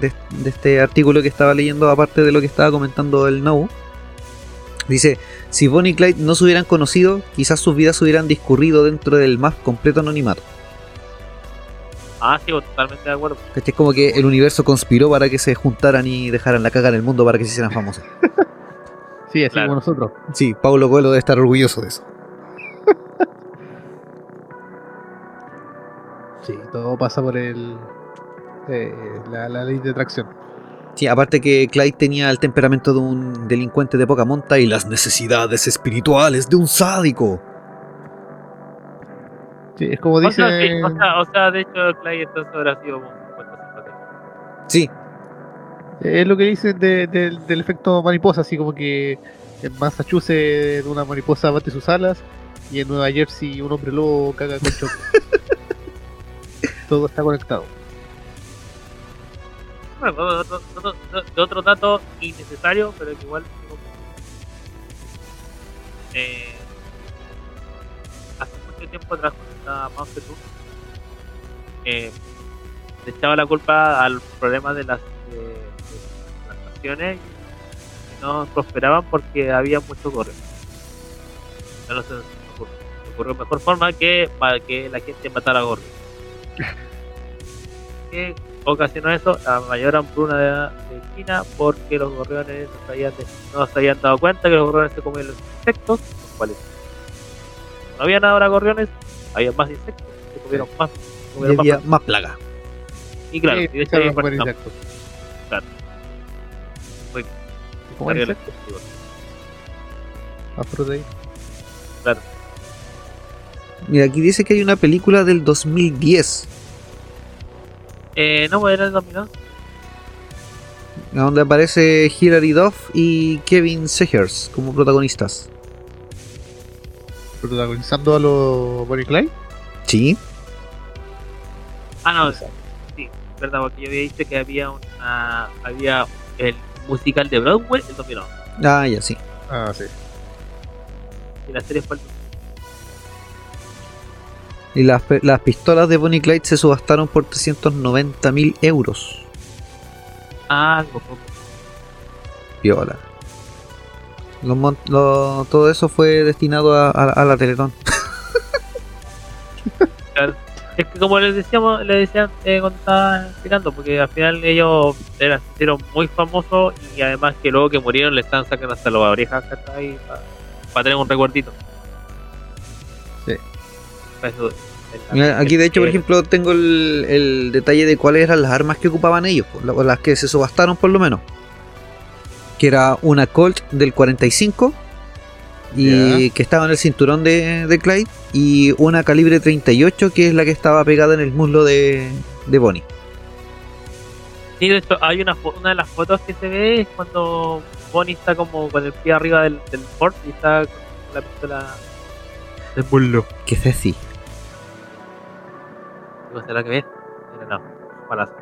de, de este artículo que estaba leyendo, aparte de lo que estaba comentando el No. Dice, si Bonnie y Clyde no se hubieran conocido, quizás sus vidas hubieran discurrido dentro del más completo anonimato. Ah, sí, totalmente de acuerdo. ¿Cachai? Como que el universo conspiró para que se juntaran y dejaran la caga en el mundo para que se hicieran famosos. Sí, así Claro. como nosotros. Sí, Pablo Coelho debe estar orgulloso de eso. Sí, todo pasa por el. eh, la, la ley de atracción. Sí, aparte que Clyde tenía el temperamento de un delincuente de poca monta y las necesidades espirituales de un sádico. Sí, es como O dice. sea, sí, o, sea, o sea, de hecho, Clay entonces habrá sido un 50 Sí, Es lo que dicen de- del- del efecto mariposa, así como que en Massachusetts una mariposa bate sus alas y en Nueva Jersey un hombre lobo caga con choque. Todo está conectado. Bueno, otro, otro, otro- otro dato innecesario, pero que igual. Eh, hace mucho tiempo atrás, cuando estaba Mao Zedong, eh, le echaba la culpa al problema de las, de, de naciones que no prosperaban porque había mucho correo. No se me ocurrió mejor forma que para que la gente matara gorrios. ¿Qué ocasionó eso? La mayor hambruna de, de China porque los gorriones no se, habían, no se habían dado cuenta que los gorriones se comían los insectos, los cuales no habían ahora gorriones, había más insectos, se comieron más, se y comieron más había más plaga. y claro, Sí, y de hecho partamos. insectos. Claro. Muy bien. Insectos, más proteína. Claro. Mira, aquí dice que hay una película del 2010 Eh, no, pues era el 2011. donde aparece Hilary Duff y Kevin Segers como protagonistas. Protagonizando a los Bonnie Clyde. Sí, Ah, no, sí, verdad, porque yo había dicho que había una. Había el musical de Broadway el 2011. ah, ya sí. Ah, sí. Y la serie fue el Y las, las pistolas de Bonnie Clyde se subastaron por 390 mil euros. Ah, algo poco. Viola. Los mon- lo- todo eso fue destinado a, a- a la Teletón. Claro. Es que como les decíamos, les decían eh, cuando estaba explicando, porque al final ellos eran, hicieron muy famosos y además que luego que murieron le están sacando hasta las orejas ¿cachai? para tener un recuerdito. Eso, Mira, Aquí de hecho, por que- ejemplo, tengo el, el detalle de cuáles eran las armas que ocupaban ellos, las que se subastaron por lo menos. Que era una Colt del 45 y que estaba en el cinturón de, de Clyde y una calibre 38 que es la que estaba pegada en el muslo de, de Bonnie. Sí, de hecho, hay una, una de las fotos que se ve es cuando Bonnie está como con el pie arriba del, del Ford y está con la pistola del muslo. Que es así. Digo, ¿será que ves? Mira, no, balazo.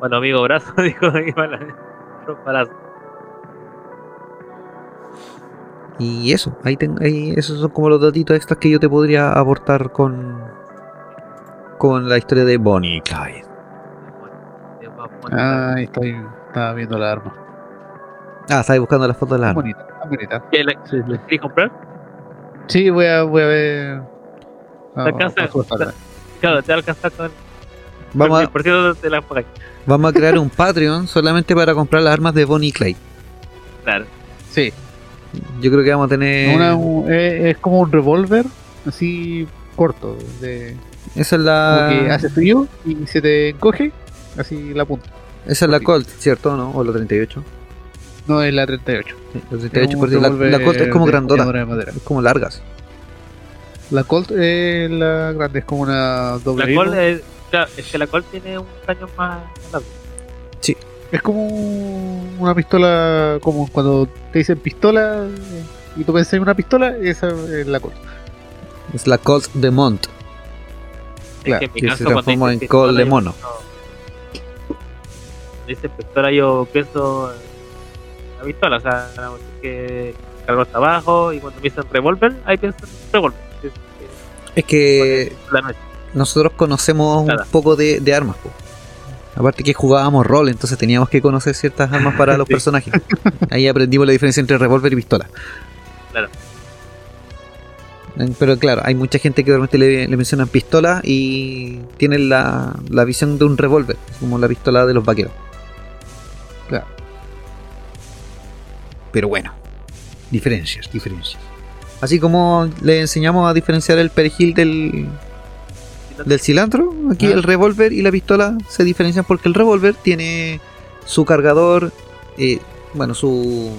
Bueno, amigo, brazo, dijo balazo. Y eso, ahí, ten- ahí esos son como los datitos extras que yo te podría aportar con, con la historia de Bonnie y Clyde. Ah, ahí estoy. Estaba viendo la arma. Ah, estabas buscando la foto de la arma. bonita, bonita. ¿Qué, la- Sí, sí. ¿Quieres comprar? Sí, voy a, voy a ver. ¿Te alcanza? Claro, te va a alcanzar con Vamos a, Por cierto, te la vamos a crear un Patreon solamente para comprar las armas de Bonnie y Clyde. Claro. Sí, Yo creo que vamos a tener. una, un- es, es como un revólver así corto. De, Esa es la. que hace frío y se te encoge así la punta. Esa es la Colt, ¿cierto? ¿No? O la 38. No es la 38. Sí, la Es 38 un porque la, la Colt es como de grandota. empuñadura de madera. Es como largas. La Colt es la grande, es como una doble. La hilo. Col es, claro, es que la Col tiene un cañón más largo. Es como una pistola, como cuando te dicen pistola eh, y tú pensás en una pistola, esa es la Colt. Es la Colt de Mont. Claro, es que, en mi se caso, dicen en Col pistola, de mono. dice pistola, yo pienso pistola, o sea, que cargador está abajo y cuando dicen revólver, ahí pienso en revólver. Es- es- que nosotros conocemos un poco de, de armas. po. Aparte que jugábamos rol, entonces teníamos que conocer ciertas armas para los Sí. personajes. Ahí aprendimos la diferencia entre revólver y pistola. Claro. Pero claro, hay mucha gente que realmente le, le mencionan pistola y tienen la, la visión de un revólver, como la pistola de los vaqueros. Claro. Pero bueno, diferencias, diferencias. Así como le enseñamos a diferenciar el perejil del, del cilantro, aquí Ah. el revólver y la pistola se diferencian porque el revólver tiene su cargador, eh, bueno, su...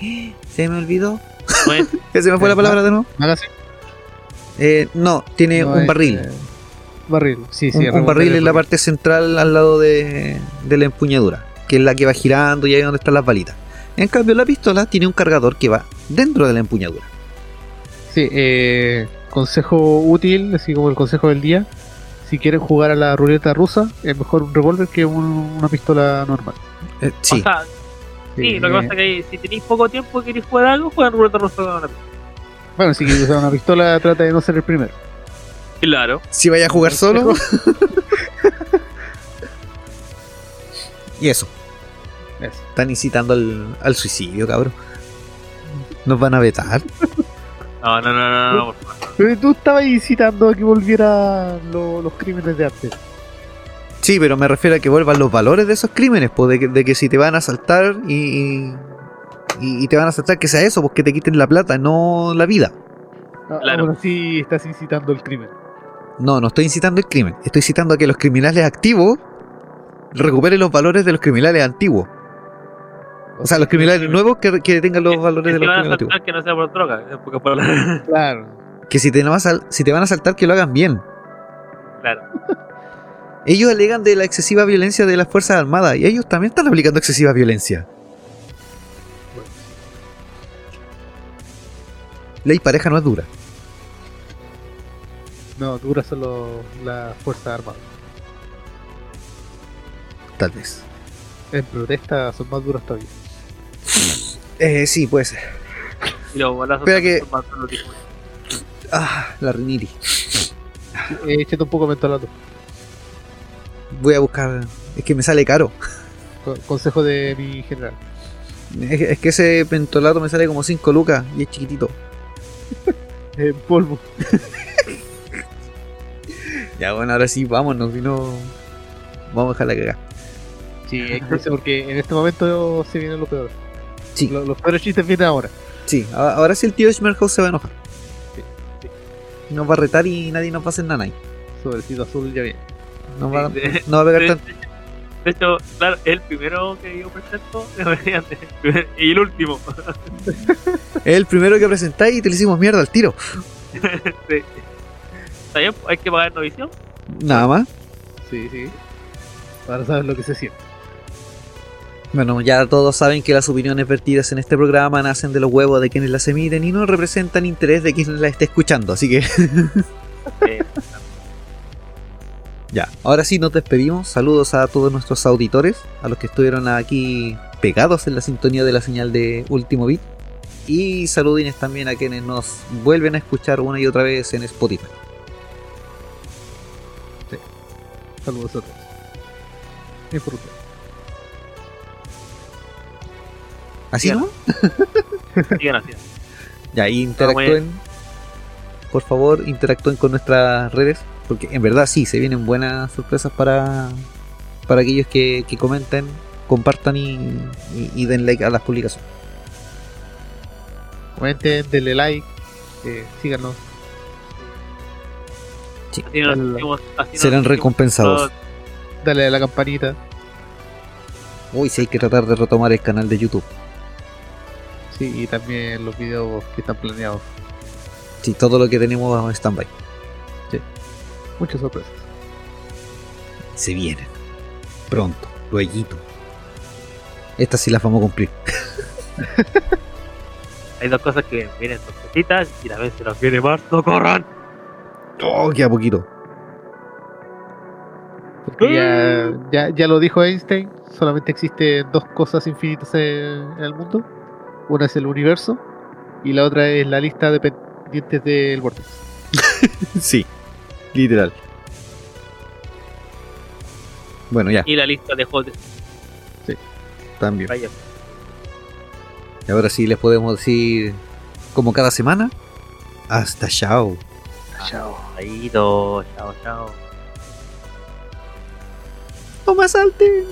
Se me olvidó. No es- ¿Ya se me fue la palabra de nuevo? Eh, no, tiene No un es, barril. eh, barril, sí, sí. un, un barril en la parte central al lado de, de la empuñadura, que es la que va girando y ahí es donde están las balitas. En cambio, la pistola tiene un cargador que va dentro de la empuñadura. Sí, eh, consejo útil, así como el consejo del día. Si quieren jugar a la ruleta rusa, es mejor un revólver que un- una pistola normal. Eh, sí, O sea, sí, lo que pasa es que si tenéis poco tiempo y queréis jugar algo, juegan ruleta rusa con una pistola. Bueno, si quieres usar una pistola, trata de no ser el primero. Claro. si vaya a jugar solo. y Eso. Están incitando al, al suicidio, cabrón. Nos van a vetar. No, no, no, no, no, por favor. Pero tú estabas incitando a que volvieran lo- los crímenes de antes. Sí, pero me refiero a que vuelvan los valores de esos crímenes, pues de que, de que si te van a asaltar y, y, y te van a asaltar, que sea eso, pues que te quiten la plata, no la vida. Ah, Claro. Aún así estás incitando el crimen. No, no estoy incitando el crimen. Estoy incitando a que los criminales activos recuperen los valores de los criminales antiguos. O sea, los criminales nuevos que, que tengan los valores Que de si los van a criminales antiguos. saltar que no sea por droga, porque por la... Claro. Que si te, van a sal- si te van a saltar, que lo hagan bien. Claro. Ellos alegan de la excesiva violencia de las Fuerzas Armadas y ellos también están aplicando excesiva violencia. Ley pareja no es dura. No, duras solo las Fuerzas Armadas. Tal vez. En protesta son más duras todavía. Eh, sí, puede ser. Y los balazos Espera que- son. Ah, la riniri. Eh, échate un poco mentolato. Voy a buscar. Es que me sale caro. Co- Consejo de mi general. Es, es que ese pentolato me sale como 5 lucas y es chiquitito. En polvo. Ya, bueno, ahora sí, vámonos. Si no, vamos a dejar la cagada. Sí, es que porque en este momento se viene lo peor. Sí. Lo- los peores chistes vienen ahora. Sí, ahora sí el tío Schmerhouse se va a enojar. Sí, sí. Nos va a retar y nadie nos va a hacer nada ahí. Sobrecito azul ya viene. Nos va, a- Sí, de- nos va a pegar De, tanto. de hecho, claro, el primero que yo presento y el último. Es el primero que presentáis y te le hicimos mierda al tiro. Sí. Está bien, hay que pagar novisión. Nada más. Sí, sí. Para saber lo que se siente. Bueno, ya todos saben que las opiniones vertidas en este programa nacen de los huevos de quienes las emiten y no representan interés de quien las esté escuchando. Así que ya, ahora sí nos despedimos. Saludos a todos nuestros auditores, a los que estuvieron aquí pegados en la sintonía de la señal de Último Beat. Y saludines también a quienes nos vuelven a escuchar una y otra vez en Spotify. Saludos a todos. Disfruten. ¿Así no? sigan así. Ya, y interactúen. Por favor, interactúen con nuestras redes. Porque en verdad sí, se vienen buenas sorpresas para, para aquellos que, que comenten, compartan y, y, y den like a las publicaciones. Comenten, denle like. Eh, síganos. Así nos El- sentimos- así nos Serán recompensados. todos. Dale a la campanita. Uy, sí hay que tratar de retomar el canal de YouTube. Sí, y también los videos que están planeados. Sí, todo lo que tenemos en stand-by. Muchas sorpresas. Se vienen. Pronto, luego. Estas sí las vamos a cumplir. Hay dos cosas que vienen sorpresitas y la vez se nos viene marzo, corran. Oh, queda poquito. Porque ya, ya, ya lo dijo Einstein, solamente existen dos cosas infinitas en, en el mundo. Una es el universo y la otra es la lista de pendientes del vortex. Sí, literal. Bueno, ya, Y la lista de juegos de también. Vaya. Y ahora sí les podemos decir, como cada semana, hasta chao. Chao. Chaito, chao, chao. No me salten.